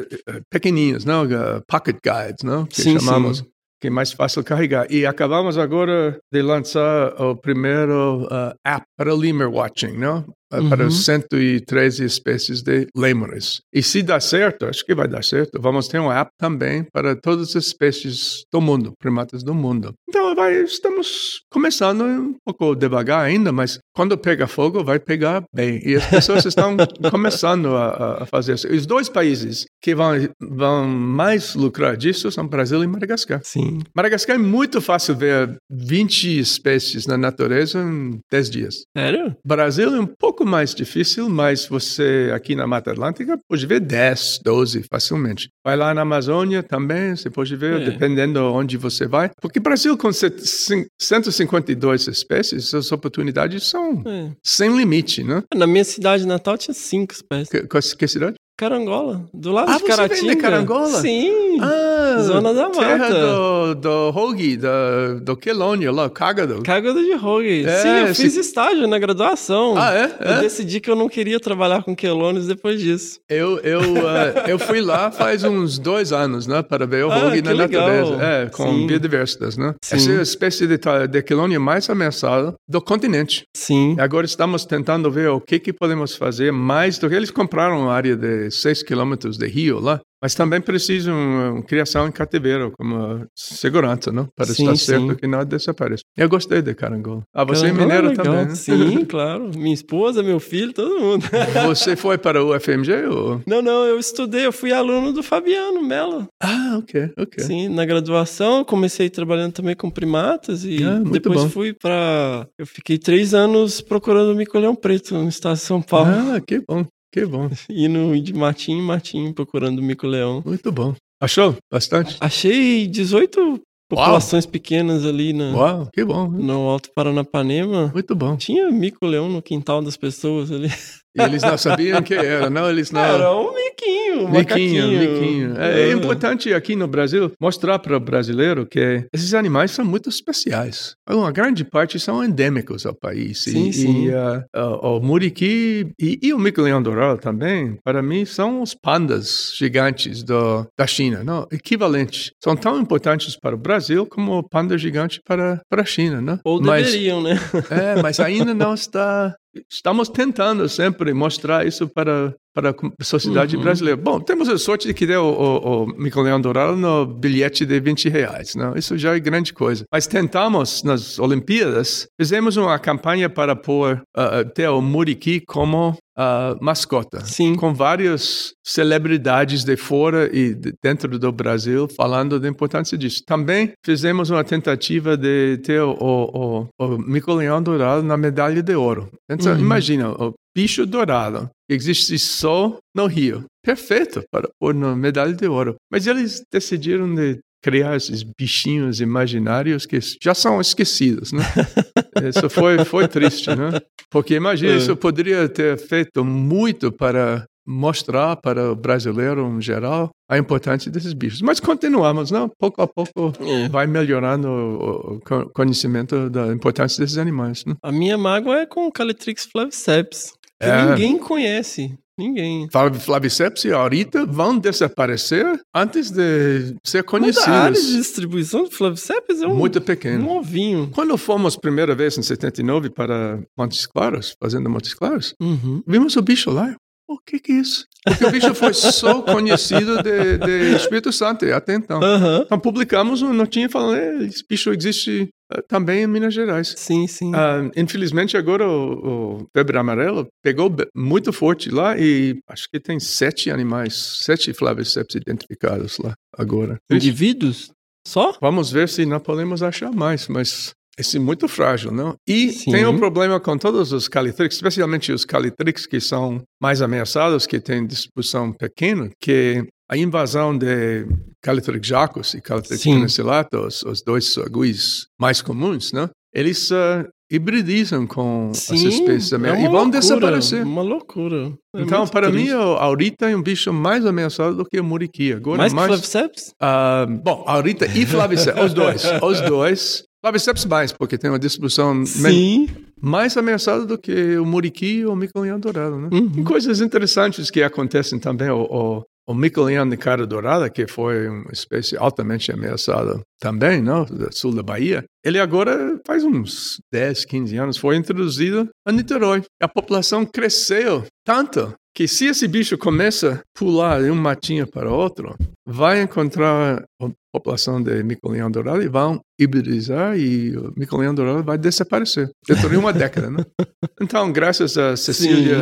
pequenininhos, não? Ah, pocket guides, não? Que Sim, chamamos. sim. Que é mais fácil carregar. E acabamos agora de lançar o primeiro ah, app para lemur watching, não? Para Uhum. 113 espécies de lêmures. E se dá certo, acho que vai dar certo, vamos ter um app também para todas as espécies do mundo, primatas do mundo. Então, vai, estamos começando um pouco devagar ainda, mas quando pega fogo, vai pegar bem. E as pessoas estão começando a, a- fazer isso. Os dois países que vão, vão mais lucrar disso são Brasil e Madagascar. Sim. Madagascar é muito fácil ver 20 espécies na natureza em 10 dias. Sério? Brasil é um pouco mais difícil, mas você aqui na Mata Atlântica pode ver 10, 12 facilmente. Vai lá na Amazônia também, você pode ver, É. dependendo onde você vai. Porque Brasil, com set- cin- 152 espécies, as oportunidades são É. sem limite, né? Na minha cidade natal tinha cinco espécies. Que, que, cidade? Carangola, do lado Ah, de você vem de Caratinga. Carangola? Sim. Ah, Zona da terra Mata. do, do Hoagie, do, do Quelônia, lá, Cágado. Cagada de Rogue. É, Sim, eu fiz estágio na graduação. Ah, é? Eu É? decidi que eu não queria trabalhar com quelônios depois disso. Eu, eu, eh, eu fui lá faz uns dois anos, né, para ver o Ah, na legal. natureza, é, com Sim. biodiversidade, né? Sim. Essa é a espécie de, de quelônia mais ameaçada do continente. Sim. Agora estamos tentando ver o que que podemos fazer mais do que eles compraram uma área de 6 quilômetros de rio lá, mas também precisam criação em cativeiro como segurança, não? Para Sim, estar certo sim. que nada desapareça. Eu gostei de carangola. Ah, você é Carangola mineiro legal. também, né? Sim, claro. Minha esposa, meu filho, todo mundo. Você foi para o FMG ou... Não, não, eu estudei, eu fui aluno do Fabiano Mello. Ah, ok, ok. Sim, na graduação, comecei trabalhando também com primatas e Ah, depois bom. fui pra. Eu fiquei três anos procurando o mico-leão preto no estado de São Paulo. Ah, que bom, que bom. Indo de matinho em matinho procurando o mico-leão. Muito bom. Achou? Bastante? Achei 18 populações pequenas ali na, Uau, que bom. no Alto Paranapanema. Muito bom. Tinha mico-leão no quintal das pessoas ali. E eles não sabiam que era, não, eles não... Era um miquinho, um Miquinho, miquinho. É, é Ah. importante aqui no Brasil mostrar para o brasileiro que esses animais são muito especiais. Uma grande parte são endêmicos ao país. Sim, e, sim. E, ah, ah, o muriqui e, e o mico-leão dourado também, para mim, são os pandas gigantes do, da China, não? equivalentes. São tão importantes para o Brasil como o panda gigante para, para a China. Não? Ou Mas- deveriam, né? é, mas ainda não está. Estamos tentando sempre mostrar isso para, para a sociedade Uhum. brasileira. Bom, temos a sorte de que deu o, o Mico-Leão Dourado no bilhete de 20 reais. Não? Isso já é grande coisa. Mas tentamos, nas Olimpíadas, fizemos uma campanha para pôr, ah, ter o Muriqui como ah, mascota. Sim. Com várias celebridades de fora e de dentro do Brasil falando da importância disso. Também fizemos uma tentativa de ter o, o, o Mico-Leão Dourado na medalha de ouro. Pensa, Uhum. Imagina, o bicho dourado que existe só no Rio. Perfeito para pôr na medalha de ouro. Mas eles decidiram de criar esses bichinhos imaginários que já são esquecidos, né? Isso foi, foi triste, né? Porque imagina, É. isso poderia ter feito muito para mostrar para o brasileiro em geral a importância desses bichos. Mas continuamos, não? Pouco a pouco É. vai melhorando o, o co- conhecimento da importância desses animais, né? A minha mágoa é com o Calitrix flaviceps. É. ninguém conhece. Ninguém. Flav- Flaviceps e Aurita vão desaparecer antes de ser Mas a área de conhecidos. distribuição do flaviceps é um, Muito um pequeno. ovinho. Quando fomos primeira vez em 79 para Montes Claros, fazendo Montes Claros, Uhum. vimos o bicho lá. O que que é isso? Porque o bicho foi só conhecido de, de Espírito Santo até então. Aham. Então publicamos uma notinha falando, "É, esse bicho existe eh, também em Minas Gerais. Sim, sim. Ah, infelizmente agora o, o febre amarelo pegou muito forte lá e acho que tem sete animais, sete flaviceps identificados lá agora. Indivíduos? Só? Vamos ver se não podemos achar mais, mas esse é muito frágil, não? E Sim. tem um problema com todos os calitrix, especialmente os calitrix que são mais ameaçados, que têm distribuição pequena, que a invasão de Calitrix jacus e Calitrix Sim. penicillata, os, dois saguis mais comuns, não? Eles ah, hibridizam com as espécies também é e vão loucura, desaparecer. Uma loucura. É Então, para mim, triste. o Aurita é um bicho mais ameaçado do que o Muriqui. Agora, Mais que flaviceps? ah, bom, Aurita e Flaviceps, os dois, os dois. Flaviceps mais, porque tem uma distribuição Sim. mais ameaçada do que o Muriqui ou o Mico-Leão Dourado, né? Uhum. Coisas interessantes que acontecem também, o, o, o Mico-Leão de cara dourada, que foi uma espécie altamente ameaçada também, não? Do sul da Bahia, ele agora faz uns 10, 15 anos, foi introduzido a Niterói. A população cresceu tanto que se esse bicho começa a pular de um matinho para outro, vai encontrar a população de mico-leão dourado e vão hibridizar e o mico-leão dourado vai desaparecer dentro de uma década, né? Então, graças a Cecília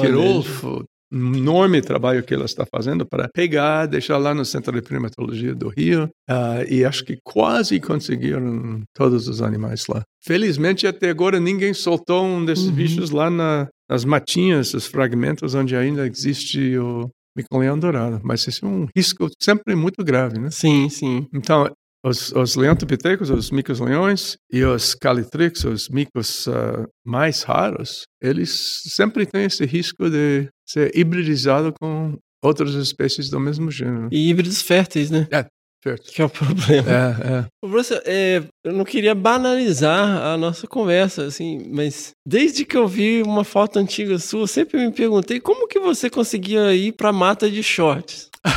Quirolfo, enorme trabalho que ela está fazendo para pegar, deixar lá no Centro de Primatologia do Rio, ah, e acho que quase conseguiram todos os animais lá. Felizmente, até agora, ninguém soltou um desses Uhum. bichos lá na- nas matinhas, os fragmentos onde ainda existe o mico-leão dourado. Mas esse é um risco sempre muito grave, né? Sim, sim. Então, os, os leontopitecos, os micos-leões e os calitrix, os micos ah, mais raros, eles sempre têm esse risco de ser hibridizado com outras espécies do mesmo gênero. E híbridos férteis, né? Certo. Que é o problema. É, é. Professor, é, eu não queria banalizar a nossa conversa, assim, mas desde que eu vi uma foto antiga sua, eu sempre me perguntei como que você conseguia ir pra mata de shorts.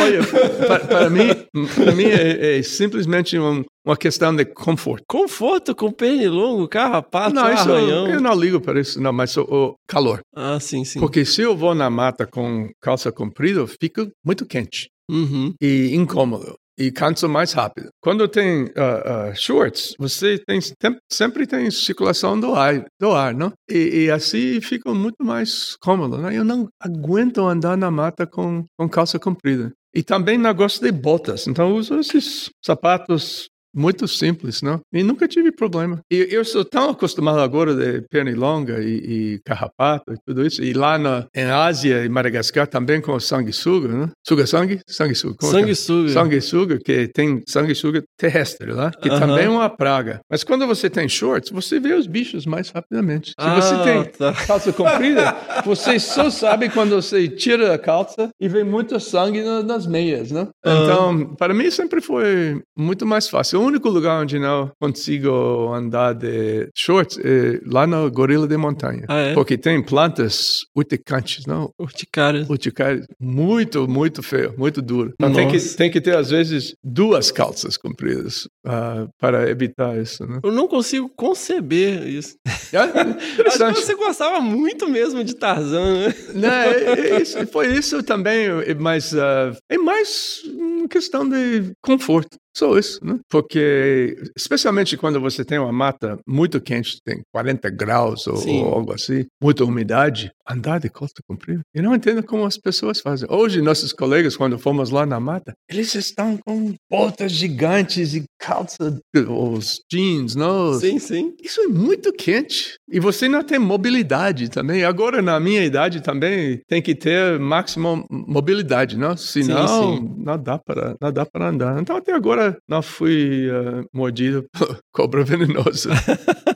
Olha, para, para mim, para mim é, é simplesmente um- uma questão de conforto. Conforto com pernilongo, carrapato, não, isso eu, arranhão. eu não ligo para isso, não, mas o, o calor. Ah, sim, sim. Porque se eu vou na mata com calça comprida, fica muito quente Uhum. e incômodo. E cansa mais rápido. Quando tem ah, ah, shorts, você tem, tem- sempre tem circulação do ar, do ar não? E, e assim fica muito mais cômodo. Né? Eu não aguento andar na mata com, com calça comprida. E também não gosto de botas. Então uso esses sapatos muito simples, não? E nunca tive problema. E eu sou tão acostumado agora de pernilonga e, e carrapato e tudo isso. E lá na, em Ásia e Madagascar também com sanguessuga, né? Suga-sangue? Sanguessuga. como é que é? Sanguessuga. Sanguessuga, que tem sanguessuga terrestre lá, que Aham. também é uma praga. Mas quando você tem shorts, você vê os bichos mais rapidamente. Se Ah, você tem tá. calça comprida, você só sabe quando você tira a calça e vê muito sangue na- nas meias, né? Então, para mim sempre foi muito mais fácil. O único lugar onde não consigo andar de shorts é lá no Gorila de Montanha. Ah, é? Porque tem plantas urticantes, não? Urticária. Urticária muito, muito feio, muito duro. Então tem que, tem que ter, às vezes, duas calças compridas ah, para evitar isso, né? Eu não consigo conceber isso. É Acho que você gostava muito mesmo de Tarzan, né? Não, é- é isso- foi isso também, é- mas ah, é mais uma questão de conforto. Só isso, né? Porque, especialmente quando você tem uma mata muito quente, tem 40 graus ou, Sim. ou algo assim, muita umidade, andar de costa comprida. Eu não entendo como as pessoas fazem. Hoje, nossos colegas, quando fomos lá na mata, eles estão com botas gigantes e calça, os jeans, não? Sim, sim. Isso é muito quente. E você não tem mobilidade também. Agora, na minha idade também, tem que ter máxima mobilidade, não? Senão, sim. não dá para não dá para andar. Então, até agora, não fui eh, mordido por cobra venenosa.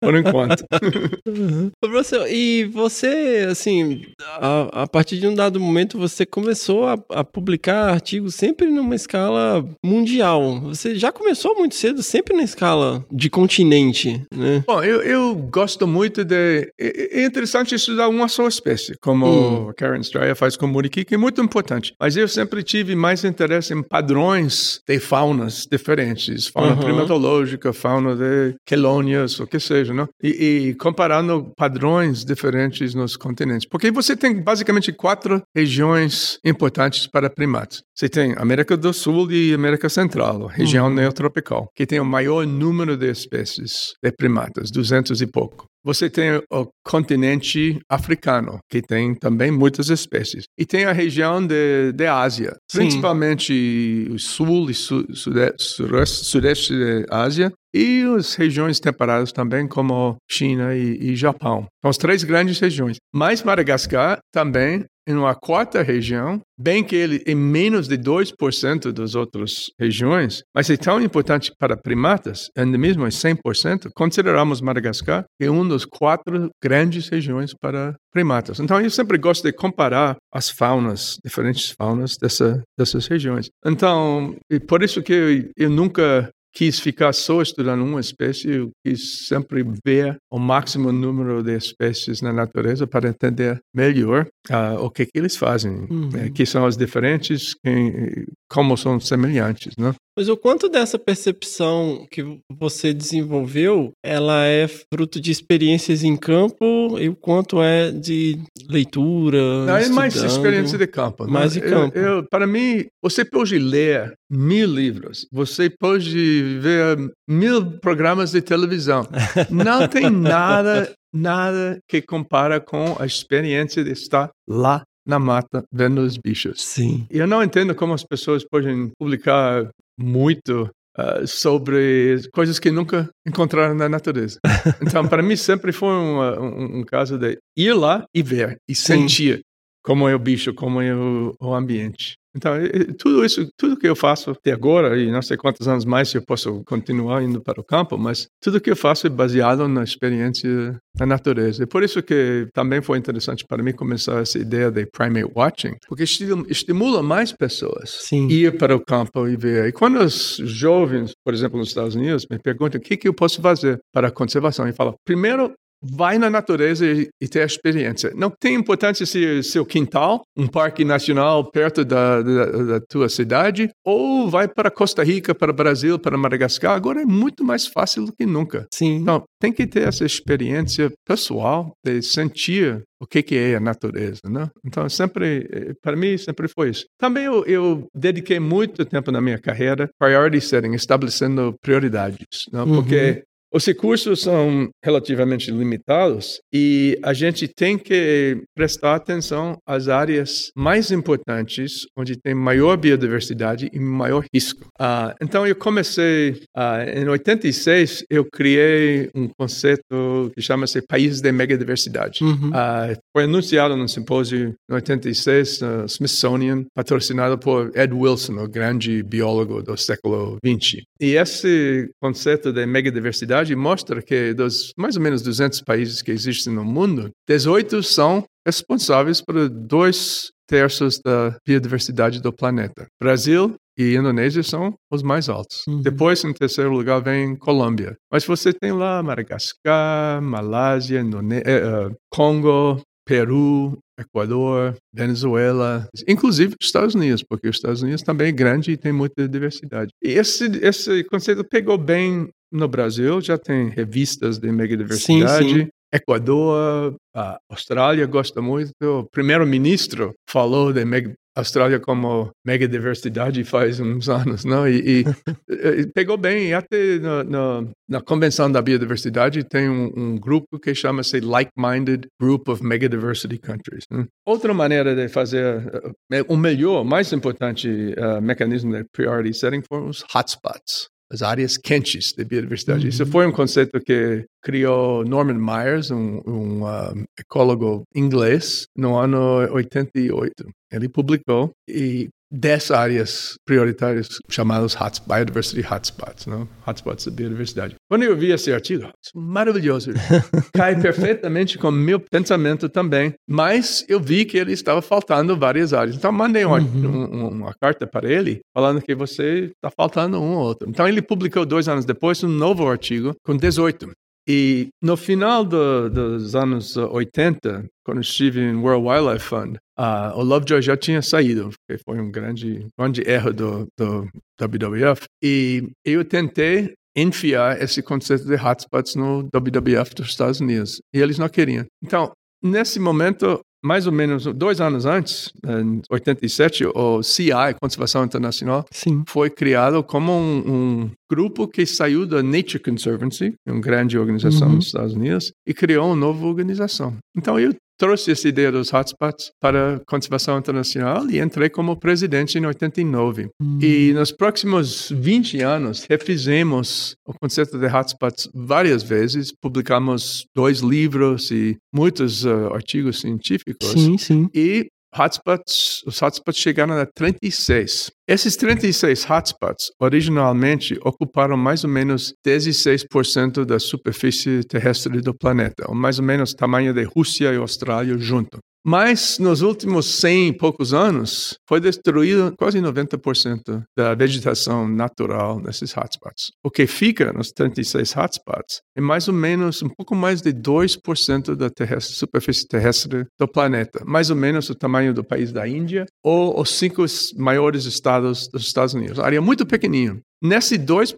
por enquanto. Ô, Professor, e você, assim, a, a partir de um dado momento, você começou a, a publicar artigos sempre numa escala mundial. Você já começou muito cedo, sempre na escala de continente, né? Bom, eu, eu gosto muito de. É, é interessante estudar uma só espécie, como Hum. a Karen Stryer faz com o muriqui, que é muito importante. Mas eu sempre tive mais interesse em padrões de faunas diferentes, fauna Uhum. primatológica, fauna de quelônias, o que seja, não? E, e comparando padrões diferentes nos continentes. Porque você tem basicamente quatro regiões importantes para primatas. Você tem América do Sul e América Central, região neotropical, que tem o maior número de espécies de primatas, 200 e pouco. Você tem o continente africano, que tem também muitas espécies. E tem a região de, de Ásia, Sim. principalmente o sul e su, sude, sureste, sudeste da Ásia, e as regiões temperadas também, como China e, e Japão. São as três grandes regiões. Mas Madagascar também em uma quarta região, bem que ele é menos de 2% das outras regiões, mas é tão importante para primatas, endemismo é 100%, consideramos Madagascar é uma das quatro grandes regiões para primatas. Então, eu sempre gosto de comparar as faunas, diferentes faunas dessa, dessas regiões. Então, por isso que eu, eu nunca quis ficar só estudando uma espécie, eu quis sempre ver o máximo número de espécies na natureza para entender melhor ah, o que, que eles fazem, Uhum. eh, que são as diferentes, quem- como são semelhantes, né? Mas o quanto dessa percepção que você desenvolveu, ela é fruto de experiências em campo e o quanto é de leitura, É mais experiência de campo. né? Mais de Eu- campo. eu- para mim, você pode ler mil livros, você pode ver mil programas de televisão. Não tem nada, nada que compara com a experiência de estar lá na mata vendo os bichos. Sim. Eu não entendo como as pessoas podem publicar muito ah, sobre coisas que nunca encontraram na natureza. Então, para mim, sempre foi uma- um, um caso de ir lá e ver, e Sim. sentir como é o bicho, como é o, o ambiente. Então, tudo isso, tudo que eu faço até agora, e não sei quantos anos mais eu posso continuar indo para o campo, mas tudo que eu faço é baseado na experiência da natureza. E por isso que também foi interessante para mim começar essa ideia de primate watching, porque esti- estimula mais pessoas Sim. ir para o campo e ver. E quando os jovens, por exemplo, nos Estados Unidos, me perguntam o que, que eu posso fazer para a conservação, eu falo, primeiro, vai na natureza e, e ter a experiência. Não tem importância se é seu quintal, um parque nacional perto da, da, da tua cidade, ou vai para Costa Rica, para Brasil, para Madagascar. Agora é muito mais fácil do que nunca. Sim. Então, tem que ter essa experiência pessoal de sentir o que, que é a natureza, né? Então, sempre, eh, para mim, sempre foi isso. Também eu, eu dediquei muito tempo na minha carreira priority setting, estabelecendo prioridades, né? Porque os recursos são relativamente limitados e a gente tem que prestar atenção às áreas mais importantes, onde tem maior biodiversidade e maior risco. Ah, então, eu comecei, ah, em 86, eu criei um conceito que chama-se Países de Megadiversidade. Uhum. Ah, foi anunciado num simpósio em 86, no Smithsonian, patrocinado por Ed Wilson, o grande biólogo do século 20. E esse conceito de megadiversidade mostra que dos mais ou menos 200 países que existem no mundo, 18 são responsáveis por dois terços da biodiversidade do planeta. Brasil e Indonésia são os mais altos. Uhum. Depois, em terceiro lugar, vem Colômbia. Mas você tem lá Madagascar, Malásia, Indone- eh, Congo, Peru, Equador, Venezuela, inclusive os Estados Unidos, porque os Estados Unidos também é grande e tem muita diversidade. E esse, esse conceito pegou bem no Brasil, já tem revistas de megadiversidade. Sim, sim. Equador, a Austrália gosta muito. O primeiro-ministro falou de meg- Austrália como megadiversidade faz uns anos, não? E, e, e pegou bem. E até na, na, na Convenção da Biodiversidade tem um, um grupo que chama-se Like-Minded Group of Megadiversity Countries. né? Outra maneira de fazer eh, o melhor, mais importante eh, mecanismo de priority setting foram os hotspots. As áreas quentes de biodiversidade. Isso foi um conceito que criou Norman Myers, um, um ah, ecólogo inglês, no ano 88. Ele publicou e 10 áreas prioritárias chamadas hot, Biodiversity Hotspots, não? hotspots da biodiversidade. Quando eu vi esse artigo, maravilhoso, cai perfeitamente com meu pensamento também, mas eu vi que ele estava faltando várias áreas. Então, mandei uma, um- uma carta para ele falando que você está faltando um ou outro. Então, ele publicou dois anos depois um novo artigo com 18. E no final do- dos anos 80, quando estive em World Wildlife Fund, ah, o Lovejoy já tinha saído, que foi um grande, grande erro do, do WWF. E eu tentei enfiar esse conceito de hotspots no WWF dos Estados Unidos. E eles não queriam. Então, nesse momento, mais ou menos dois anos antes, em 87, o CI, Conservação Internacional, Sim. foi criado como um, um grupo que saiu da Nature Conservancy, uma grande organização Uhum. nos Estados Unidos, e criou uma nova organização. Então eu trouxe essa ideia dos hotspots para a conservação internacional e entrei como presidente em 89. E nos próximos 20 anos refizemos o conceito de hotspots várias vezes, publicamos dois livros e muitos uh, artigos científicos. Sim, sim. E hotspots, os hotspots chegaram a 36. Esses 36 hotspots originalmente ocuparam mais ou menos 16% da superfície terrestre do planeta, ou mais ou menos o tamanho de Rússia e Austrália junto. Mas nos últimos 100 e poucos anos, foi destruído quase 90% da vegetação natural nesses hotspots. O que fica nos 36 hotspots é mais ou menos um pouco mais de 2% da terrestre, superfície terrestre do planeta, mais ou menos o tamanho do país da Índia ou os cinco maiores estados dos Estados Unidos. Área muito pequenininha. Nesse 2%,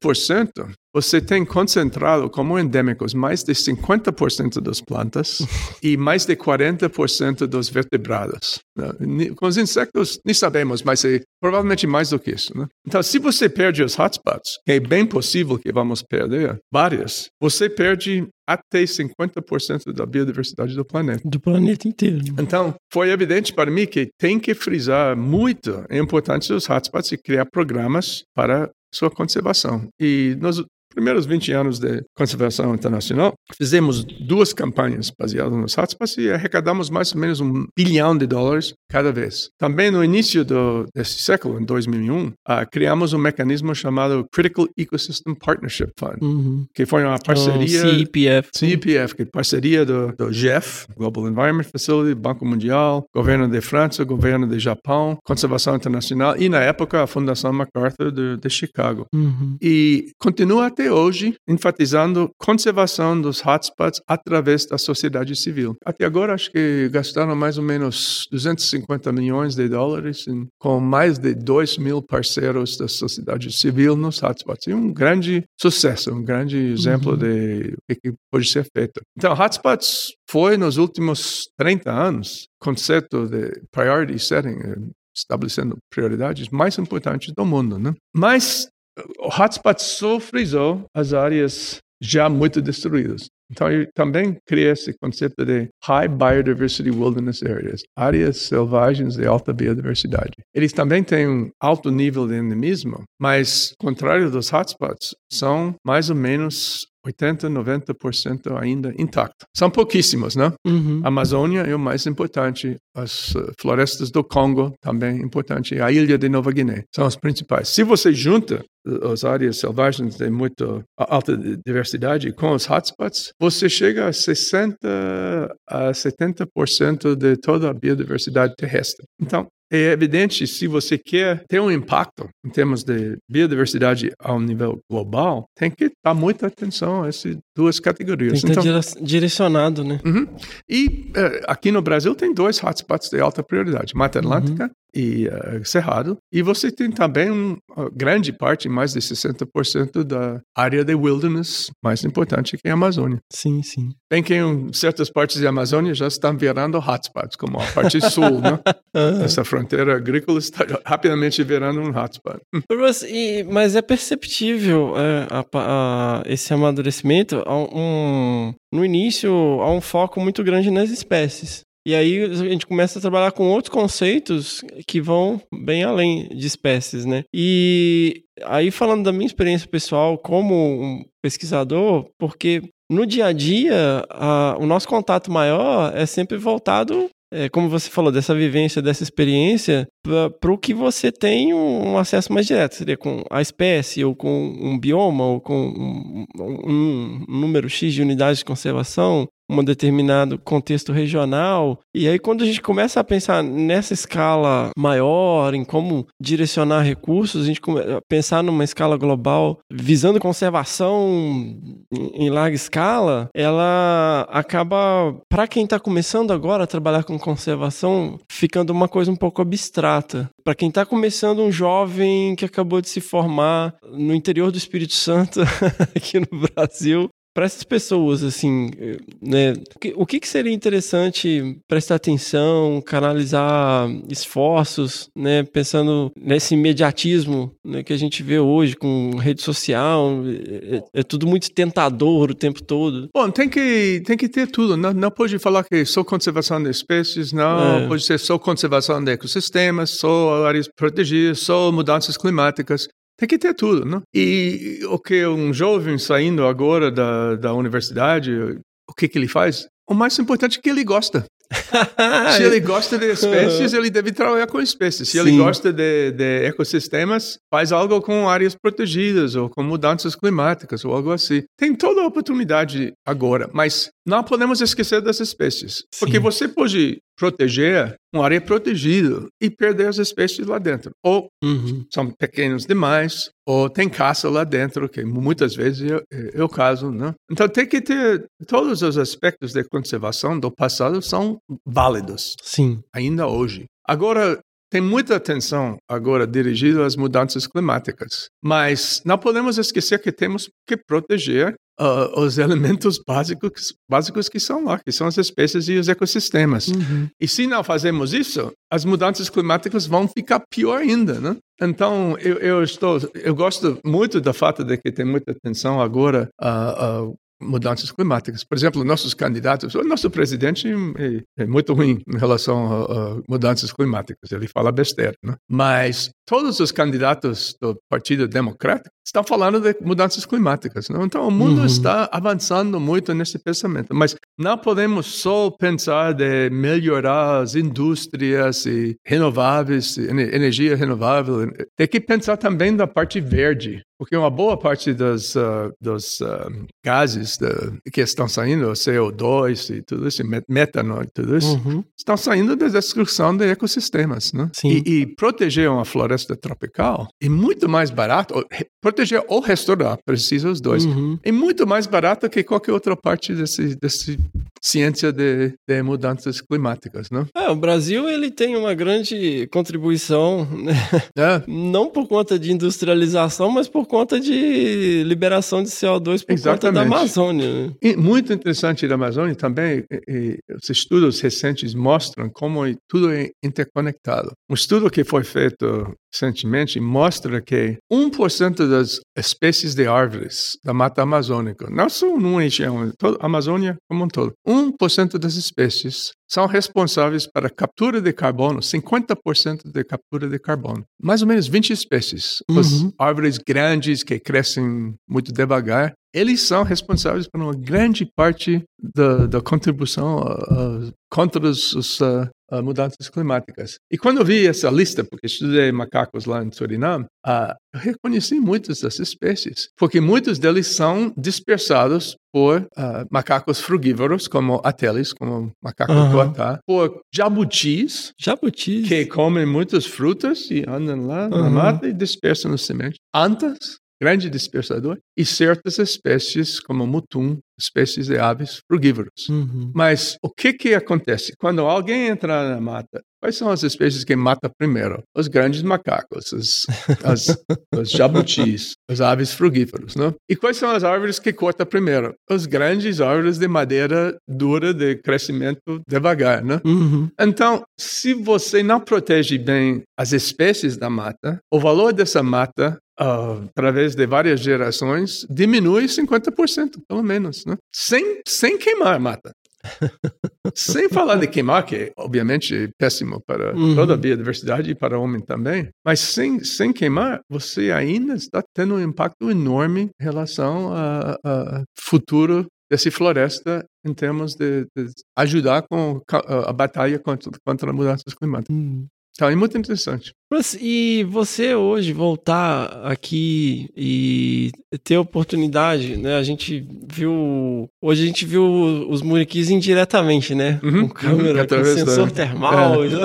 você tem concentrado como endêmicos mais de 50% das plantas e mais de 40% dos vertebrados. né? Com os insectos, nem sabemos, mas é provavelmente mais do que isso. né? Então, se você perde os hotspots, que é bem possível que vamos perder várias, você perde até 50% da biodiversidade do planeta. Do planeta inteiro. Então, foi evidente para mim que tem que frisar muito a importância dos hotspots e criar programas para sua conservação. E nos primeiros 20 anos de conservação internacional, fizemos duas campanhas baseadas nos hotspots e arrecadamos mais ou menos um bilhão de dólares cada vez. Também no início do, desse século, em 2001, ah, criamos um mecanismo chamado Critical Ecosystem Partnership Fund, Uhum. que foi uma parceria... O CIPF. CEPF, que é parceria do, do GEF, Global Environment Facility, Banco Mundial, Governo de França, Governo de Japão, Conservação Internacional e, na época, a Fundação MacArthur de, de Chicago. Uhum. E continua até até hoje enfatizando conservação dos hotspots através da sociedade civil. Até agora, acho que gastaram mais ou menos 250 milhões de dólares em, com mais de 2 mil parceiros da sociedade civil nos hotspots. E um grande sucesso, um grande exemplo Uhum. de o que pode ser feito. Então, hotspots foi nos últimos 30 anos conceito de priority setting, eh, estabelecendo prioridades mais importantes do mundo, né? Mas o hotspot só frisou as áreas já muito destruídas. Então, eu também criei esse conceito de High Biodiversity Wilderness Areas, áreas selvagens de alta biodiversidade. Eles também têm um alto nível de endemismo, mas, contrário dos hotspots, são mais ou menos 80, 90% ainda intactos. São pouquíssimos, né? Uhum. A Amazônia é o mais importante, as eh, florestas do Congo também importante, e a ilha de Nova Guiné são as principais. Se você junta eh, as áreas selvagens de muito alta diversidade com os hotspots, você chega a 60 a 70% de toda a biodiversidade terrestre. Então, é evidente, se você quer ter um impacto em termos de biodiversidade a um nível global, tem que dar muita atenção a essas duas Tem categorias. que estar dire- direcionado, né? Uhum. E eh, aqui no Brasil tem dois hotspots de alta prioridade, Mata Atlântica e eh, Cerrado. E você tem também uma grande parte, mais de 60% da área de wilderness mais importante que é a Amazônia. Sim, sim. Bem que em certas partes da Amazônia já estão virando hotspots, como a parte sul, né? Essa fronteira agrícola está rapidamente virando um hotspot. Russ, e- mas é perceptível é, a a- esse amadurecimento um, no início há um foco muito grande nas espécies. E aí a gente começa a trabalhar com outros conceitos que vão bem além de espécies, né? E aí falando da minha experiência pessoal como um pesquisador, porque no dia a dia a- o nosso contato maior é sempre voltado é, como você falou, dessa vivência, dessa experiência, para o que você tem um, um acesso mais direto. Seria com a espécie, ou com um bioma, ou com um, um- um número X de unidades de conservação, um determinado contexto regional. E aí, quando a gente começa a pensar nessa escala maior, em como direcionar recursos, a gente come- a pensar numa escala global, visando conservação em larga escala, ela acaba, para quem está começando agora a trabalhar com conservação, ficando uma coisa um pouco abstrata. Para quem está começando, um jovem que acabou de se formar no interior do Espírito Santo, aqui no Brasil, para essas pessoas, assim, né, o que, o que que seria interessante prestar atenção, canalizar esforços, né, pensando nesse imediatismo né, que a gente vê hoje com rede social, é, é- é tudo muito tentador o tempo todo. Bom, tem que, tem que ter tudo. Não, não pode falar que só conservação de espécies, não. É. Pode ser só conservação de ecossistemas, só áreas protegidas, só mudanças climáticas. Tem que ter tudo, né? E o que um jovem saindo agora da, da universidade, o que, que ele faz? O mais importante é que ele gosta. Se ele gosta de espécies, ele deve trabalhar com espécies. Se ele Sim. gosta de, de ecossistemas, faz algo com áreas protegidas ou com mudanças climáticas ou algo assim. Tem toda a oportunidade agora, mas não podemos esquecer das espécies. Porque Sim. você pode proteger uma área protegida e perder as espécies lá dentro. Ou Uhum. são pequenos demais, ou tem caça lá dentro, que muitas vezes é, é- é o caso, né? Então tem que ter todos os aspectos de conservação do passado são válidos Sim. ainda hoje. Agora tem muita atenção agora dirigida às mudanças climáticas, mas não podemos esquecer que temos que proteger ah, os elementos básicos, básicos que são lá, que são as espécies e os ecossistemas. Uhum. E se não fazemos isso, as mudanças climáticas vão ficar pior ainda, né? Então, eu, eu estou, eu gosto muito da fato de que tem muita atenção agora a, a mudanças climáticas. Por exemplo, nossos candidatos, o nosso presidente é, é muito ruim em relação a, mudanças climáticas. Ele fala besteira, né? Mas todos os candidatos do Partido Democrático estão falando de mudanças climáticas. Né? Então, o mundo Uhum. está avançando muito nesse pensamento. Mas não podemos só pensar de melhorar as indústrias e renováveis, ene- energia renovável. Tem que pensar também da parte verde, porque uma boa parte ah, dos ah, gases da- que estão saindo, o CO2 e tudo isso, met- metano e tudo isso, Uhum. estão saindo da destruição de ecossistemas, né? E, e proteger uma floresta tropical é muito mais barato. Proteger ou restaurar, precisa os dois. Uhum. É muito mais barato que qualquer outra parte desse, desse ciência de, de mudanças climáticas, não? É, o Brasil ele tem uma grande contribuição, né? É, não por conta de industrialização, mas por conta de liberação de CO2 por conta da Exatamente. Amazônia. né? Muito interessante da Amazônia também, e- e os estudos recentes mostram como é- tudo é interconectado. Um estudo que foi feito recentemente mostra que 1% das espécies de árvores da Mata Amazônica, não só numa região, toda a Amazônia como um todo, 1% das espécies são responsáveis para captura de carbono, 50% de captura de carbono. Mais ou menos 20 espécies. As Uhum. árvores grandes que crescem muito devagar, eles são responsáveis por uma grande parte da, da contribuição ah, ah, contra as, ah, ah, mudanças climáticas. E quando eu vi essa lista, porque estudei macacos lá em Suriname, ah, eu reconheci muitas dessas espécies, porque muitos deles são dispersados por ah, macacos frugívoros, como ateles, como macaco Aham. tuatá, por jabutis, Jabutis. que comem muitas frutas e andam lá na Aham. mata e dispersam no semente. Antas, grande dispersador, e certas espécies, como mutum, espécies de aves frugívoros. Uhum. Mas o que que acontece? Quando alguém entra na mata, quais são as espécies que mata primeiro? Os grandes macacos, os, as, os jabutis, as aves frugíferos, não? E quais são as árvores que corta primeiro? As grandes árvores de madeira dura de crescimento devagar, né? Uhum. Então, se você não protege bem as espécies da mata, o valor dessa mata, ah, através de várias gerações, diminui 50%, pelo menos, né? Sem, sem queimar a mata. sem falar de queimar, que é, obviamente é péssimo para Uhum. toda a biodiversidade e para o homem também, mas sem, sem queimar, você ainda está tendo um impacto enorme em relação ao futuro dessa floresta em termos de, de ajudar com a, a batalha contra, contra mudanças climáticas. Uhum. Então, é muito interessante. Mas, E você hoje voltar aqui e ter oportunidade, né? A gente viu. Hoje a gente viu os muriquis indiretamente, né? Uhum, Com câmera, uhum, com através da- sensor termal. É, né?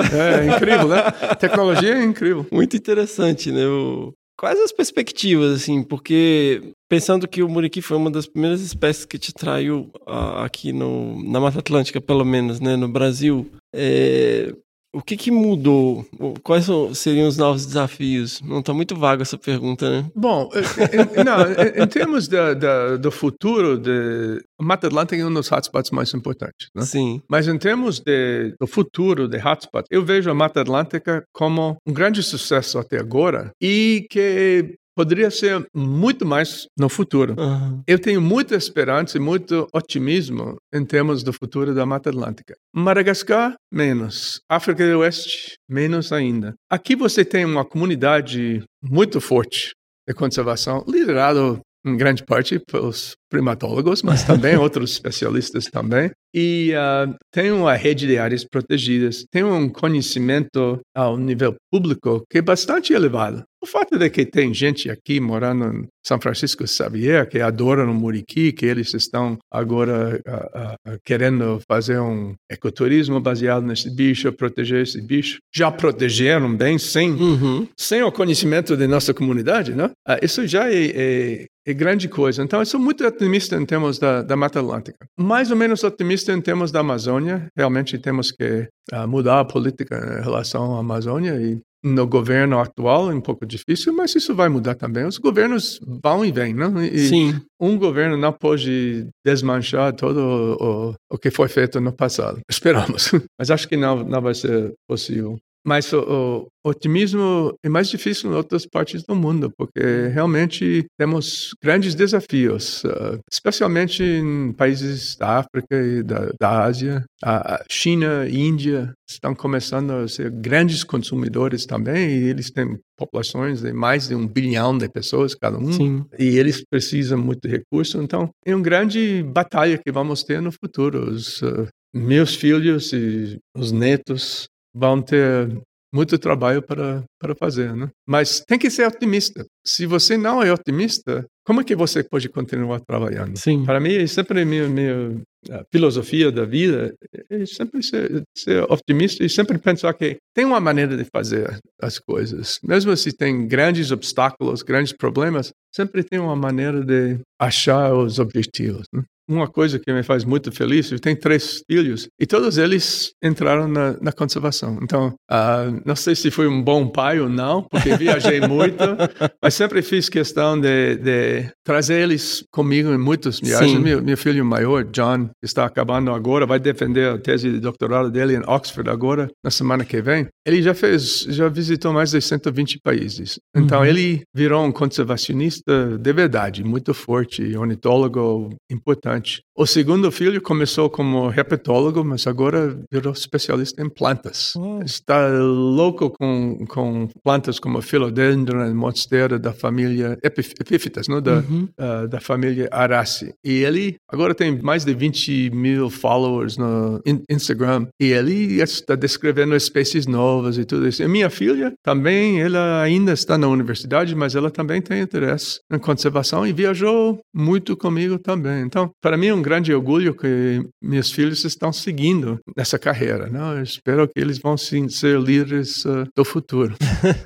é incrível, né? A tecnologia é incrível. Muito interessante, né? O- Quais as perspectivas, assim? Porque pensando que o muriqui foi uma das primeiras espécies que te traiu ah, aqui no, na Mata Atlântica, pelo menos, né? No Brasil, é, o que que mudou? Quais seriam os novos desafios? Não tá muito vaga essa pergunta, né? Bom, em, não, em, termos da, da- do futuro, de, a Mata Atlântica é um dos hotspots mais importantes. Né? Sim. Mas em termos de, do futuro de hotspot, eu vejo a Mata Atlântica como um grande sucesso até agora e que poderia ser muito mais no futuro. Aham. Eu tenho muita esperança e muito otimismo em termos do futuro da Mata Atlântica. Madagascar, menos. África do Oeste, menos ainda. Aqui você tem uma comunidade muito forte de conservação, liderado em grande parte pelos primatólogos, mas também outros especialistas também. E ah, tem uma rede de áreas protegidas, tem um conhecimento ao nível público que é bastante elevado. O fato de que tem gente aqui morando em São Francisco Xavier que adoram o Muriqui, que eles estão agora ah, ah, querendo fazer um ecoturismo baseado nesse bicho, proteger esse bicho. Já protegeram bem, sem Uhum. sem o conhecimento da nossa comunidade, né? Isso já é, é- é grande coisa. Então, eu sou muito otimista em termos da, da Mata Atlântica. Mais ou menos otimista em termos da Amazônia. Realmente temos que ah, mudar a política em relação à Amazônia e no governo atual é um pouco difícil, mas isso vai mudar também. Os governos vão e vêm, né? E Sim. um governo não pode desmanchar todo o, o que foi feito no passado. Esperamos. Mas acho que não, não vai ser possível. Mas o, o otimismo é mais difícil em outras partes do mundo, porque realmente temos grandes desafios, ah, especialmente em países da África e da, da Ásia. A China e Índia estão começando a ser grandes consumidores também, e eles têm populações de mais de um bilhão de pessoas cada um Sim. e eles precisam muito de recurso. Então, é uma grande batalha que vamos ter no futuro. Os eh, meus filhos e os netos vão ter muito trabalho para, para fazer, né? Mas tem que ser otimista. Se você não é otimista, como é que você pode continuar trabalhando? Sim. Para mim, é sempre meio, meio a filosofia da vida é sempre ser, ser otimista e sempre pensar que tem uma maneira de fazer as coisas. Mesmo se tem grandes obstáculos, grandes problemas, sempre tem uma maneira de achar os objetivos. Né? Uma coisa que me faz muito feliz, eu tenho três filhos e todos eles entraram na, na conservação. Então, uh, não sei se fui um bom pai ou não, porque viajei muito, mas sempre fiz questão de, de, trazer eles comigo em muitas viagens. Meu, meu, filho maior, John, está acabando agora, vai defender a tese de doutorado dele em Oxford agora, na semana que vem. Ele já fez, já visitou mais de 120 países. Então, uhum. ele virou um conservacionista de verdade, muito forte, ornitólogo importante. O segundo filho começou como herpetólogo, mas agora virou especialista em plantas. Oh. Está louco com, com plantas como Philodendron, monstera da família epífitas, não? Da, uhum. uh, da família Araceae. E ele agora tem mais de 20 mil followers no Instagram. E ele está descrevendo espécies novas e tudo isso. E minha filha também, ela ainda está na universidade, mas ela também tem interesse em conservação e viajou muito comigo também. Então, para mim é um grande orgulho que meus filhos estão seguindo nessa carreira. Né? Eu espero que eles vão sim, ser líderes uh, do futuro.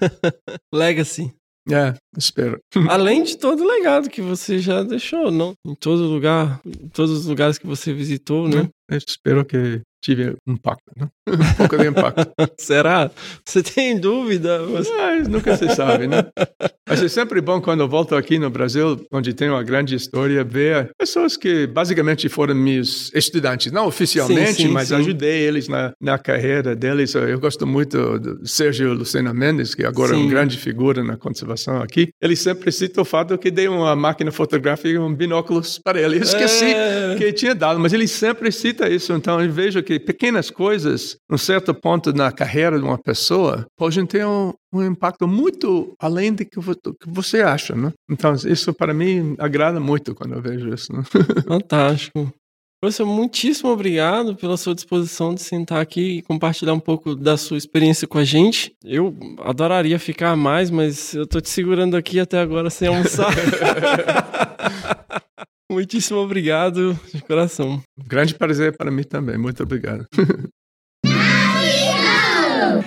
Legacy. É, espero. Além de todo o legado que você já deixou, não? Em todo lugar, em todos os lugares que você visitou, né? Eu espero que tive impacto, né? um pouco de impacto. Será? Você tem dúvida? Você... Mas nunca se sabe, né? Mas é sempre bom quando eu volto aqui no Brasil, onde tem uma grande história, ver pessoas que basicamente foram meus estudantes, não oficialmente, sim, sim, mas sim. ajudei eles na, na carreira deles. Eu gosto muito do Sérgio Lucena Mendes, que agora é uma grande figura na conservação aqui. Ele sempre cita o fato que dei uma máquina fotográfica e um binóculos para ele. Eu esqueci é... que tinha dado, mas ele sempre cita isso. Então eu vejo que pequenas coisas, um certo ponto na carreira de uma pessoa, podem ter um, um impacto muito além do que você acha, né? Então, isso para mim agrada muito quando eu vejo isso. Né? Fantástico. Professor, muitíssimo obrigado pela sua disposição de sentar aqui e compartilhar um pouco da sua experiência com a gente. Eu adoraria ficar mais, mas eu tô te segurando aqui até agora sem almoçar. Muitíssimo obrigado de coração. Grande prazer para mim também. Muito obrigado.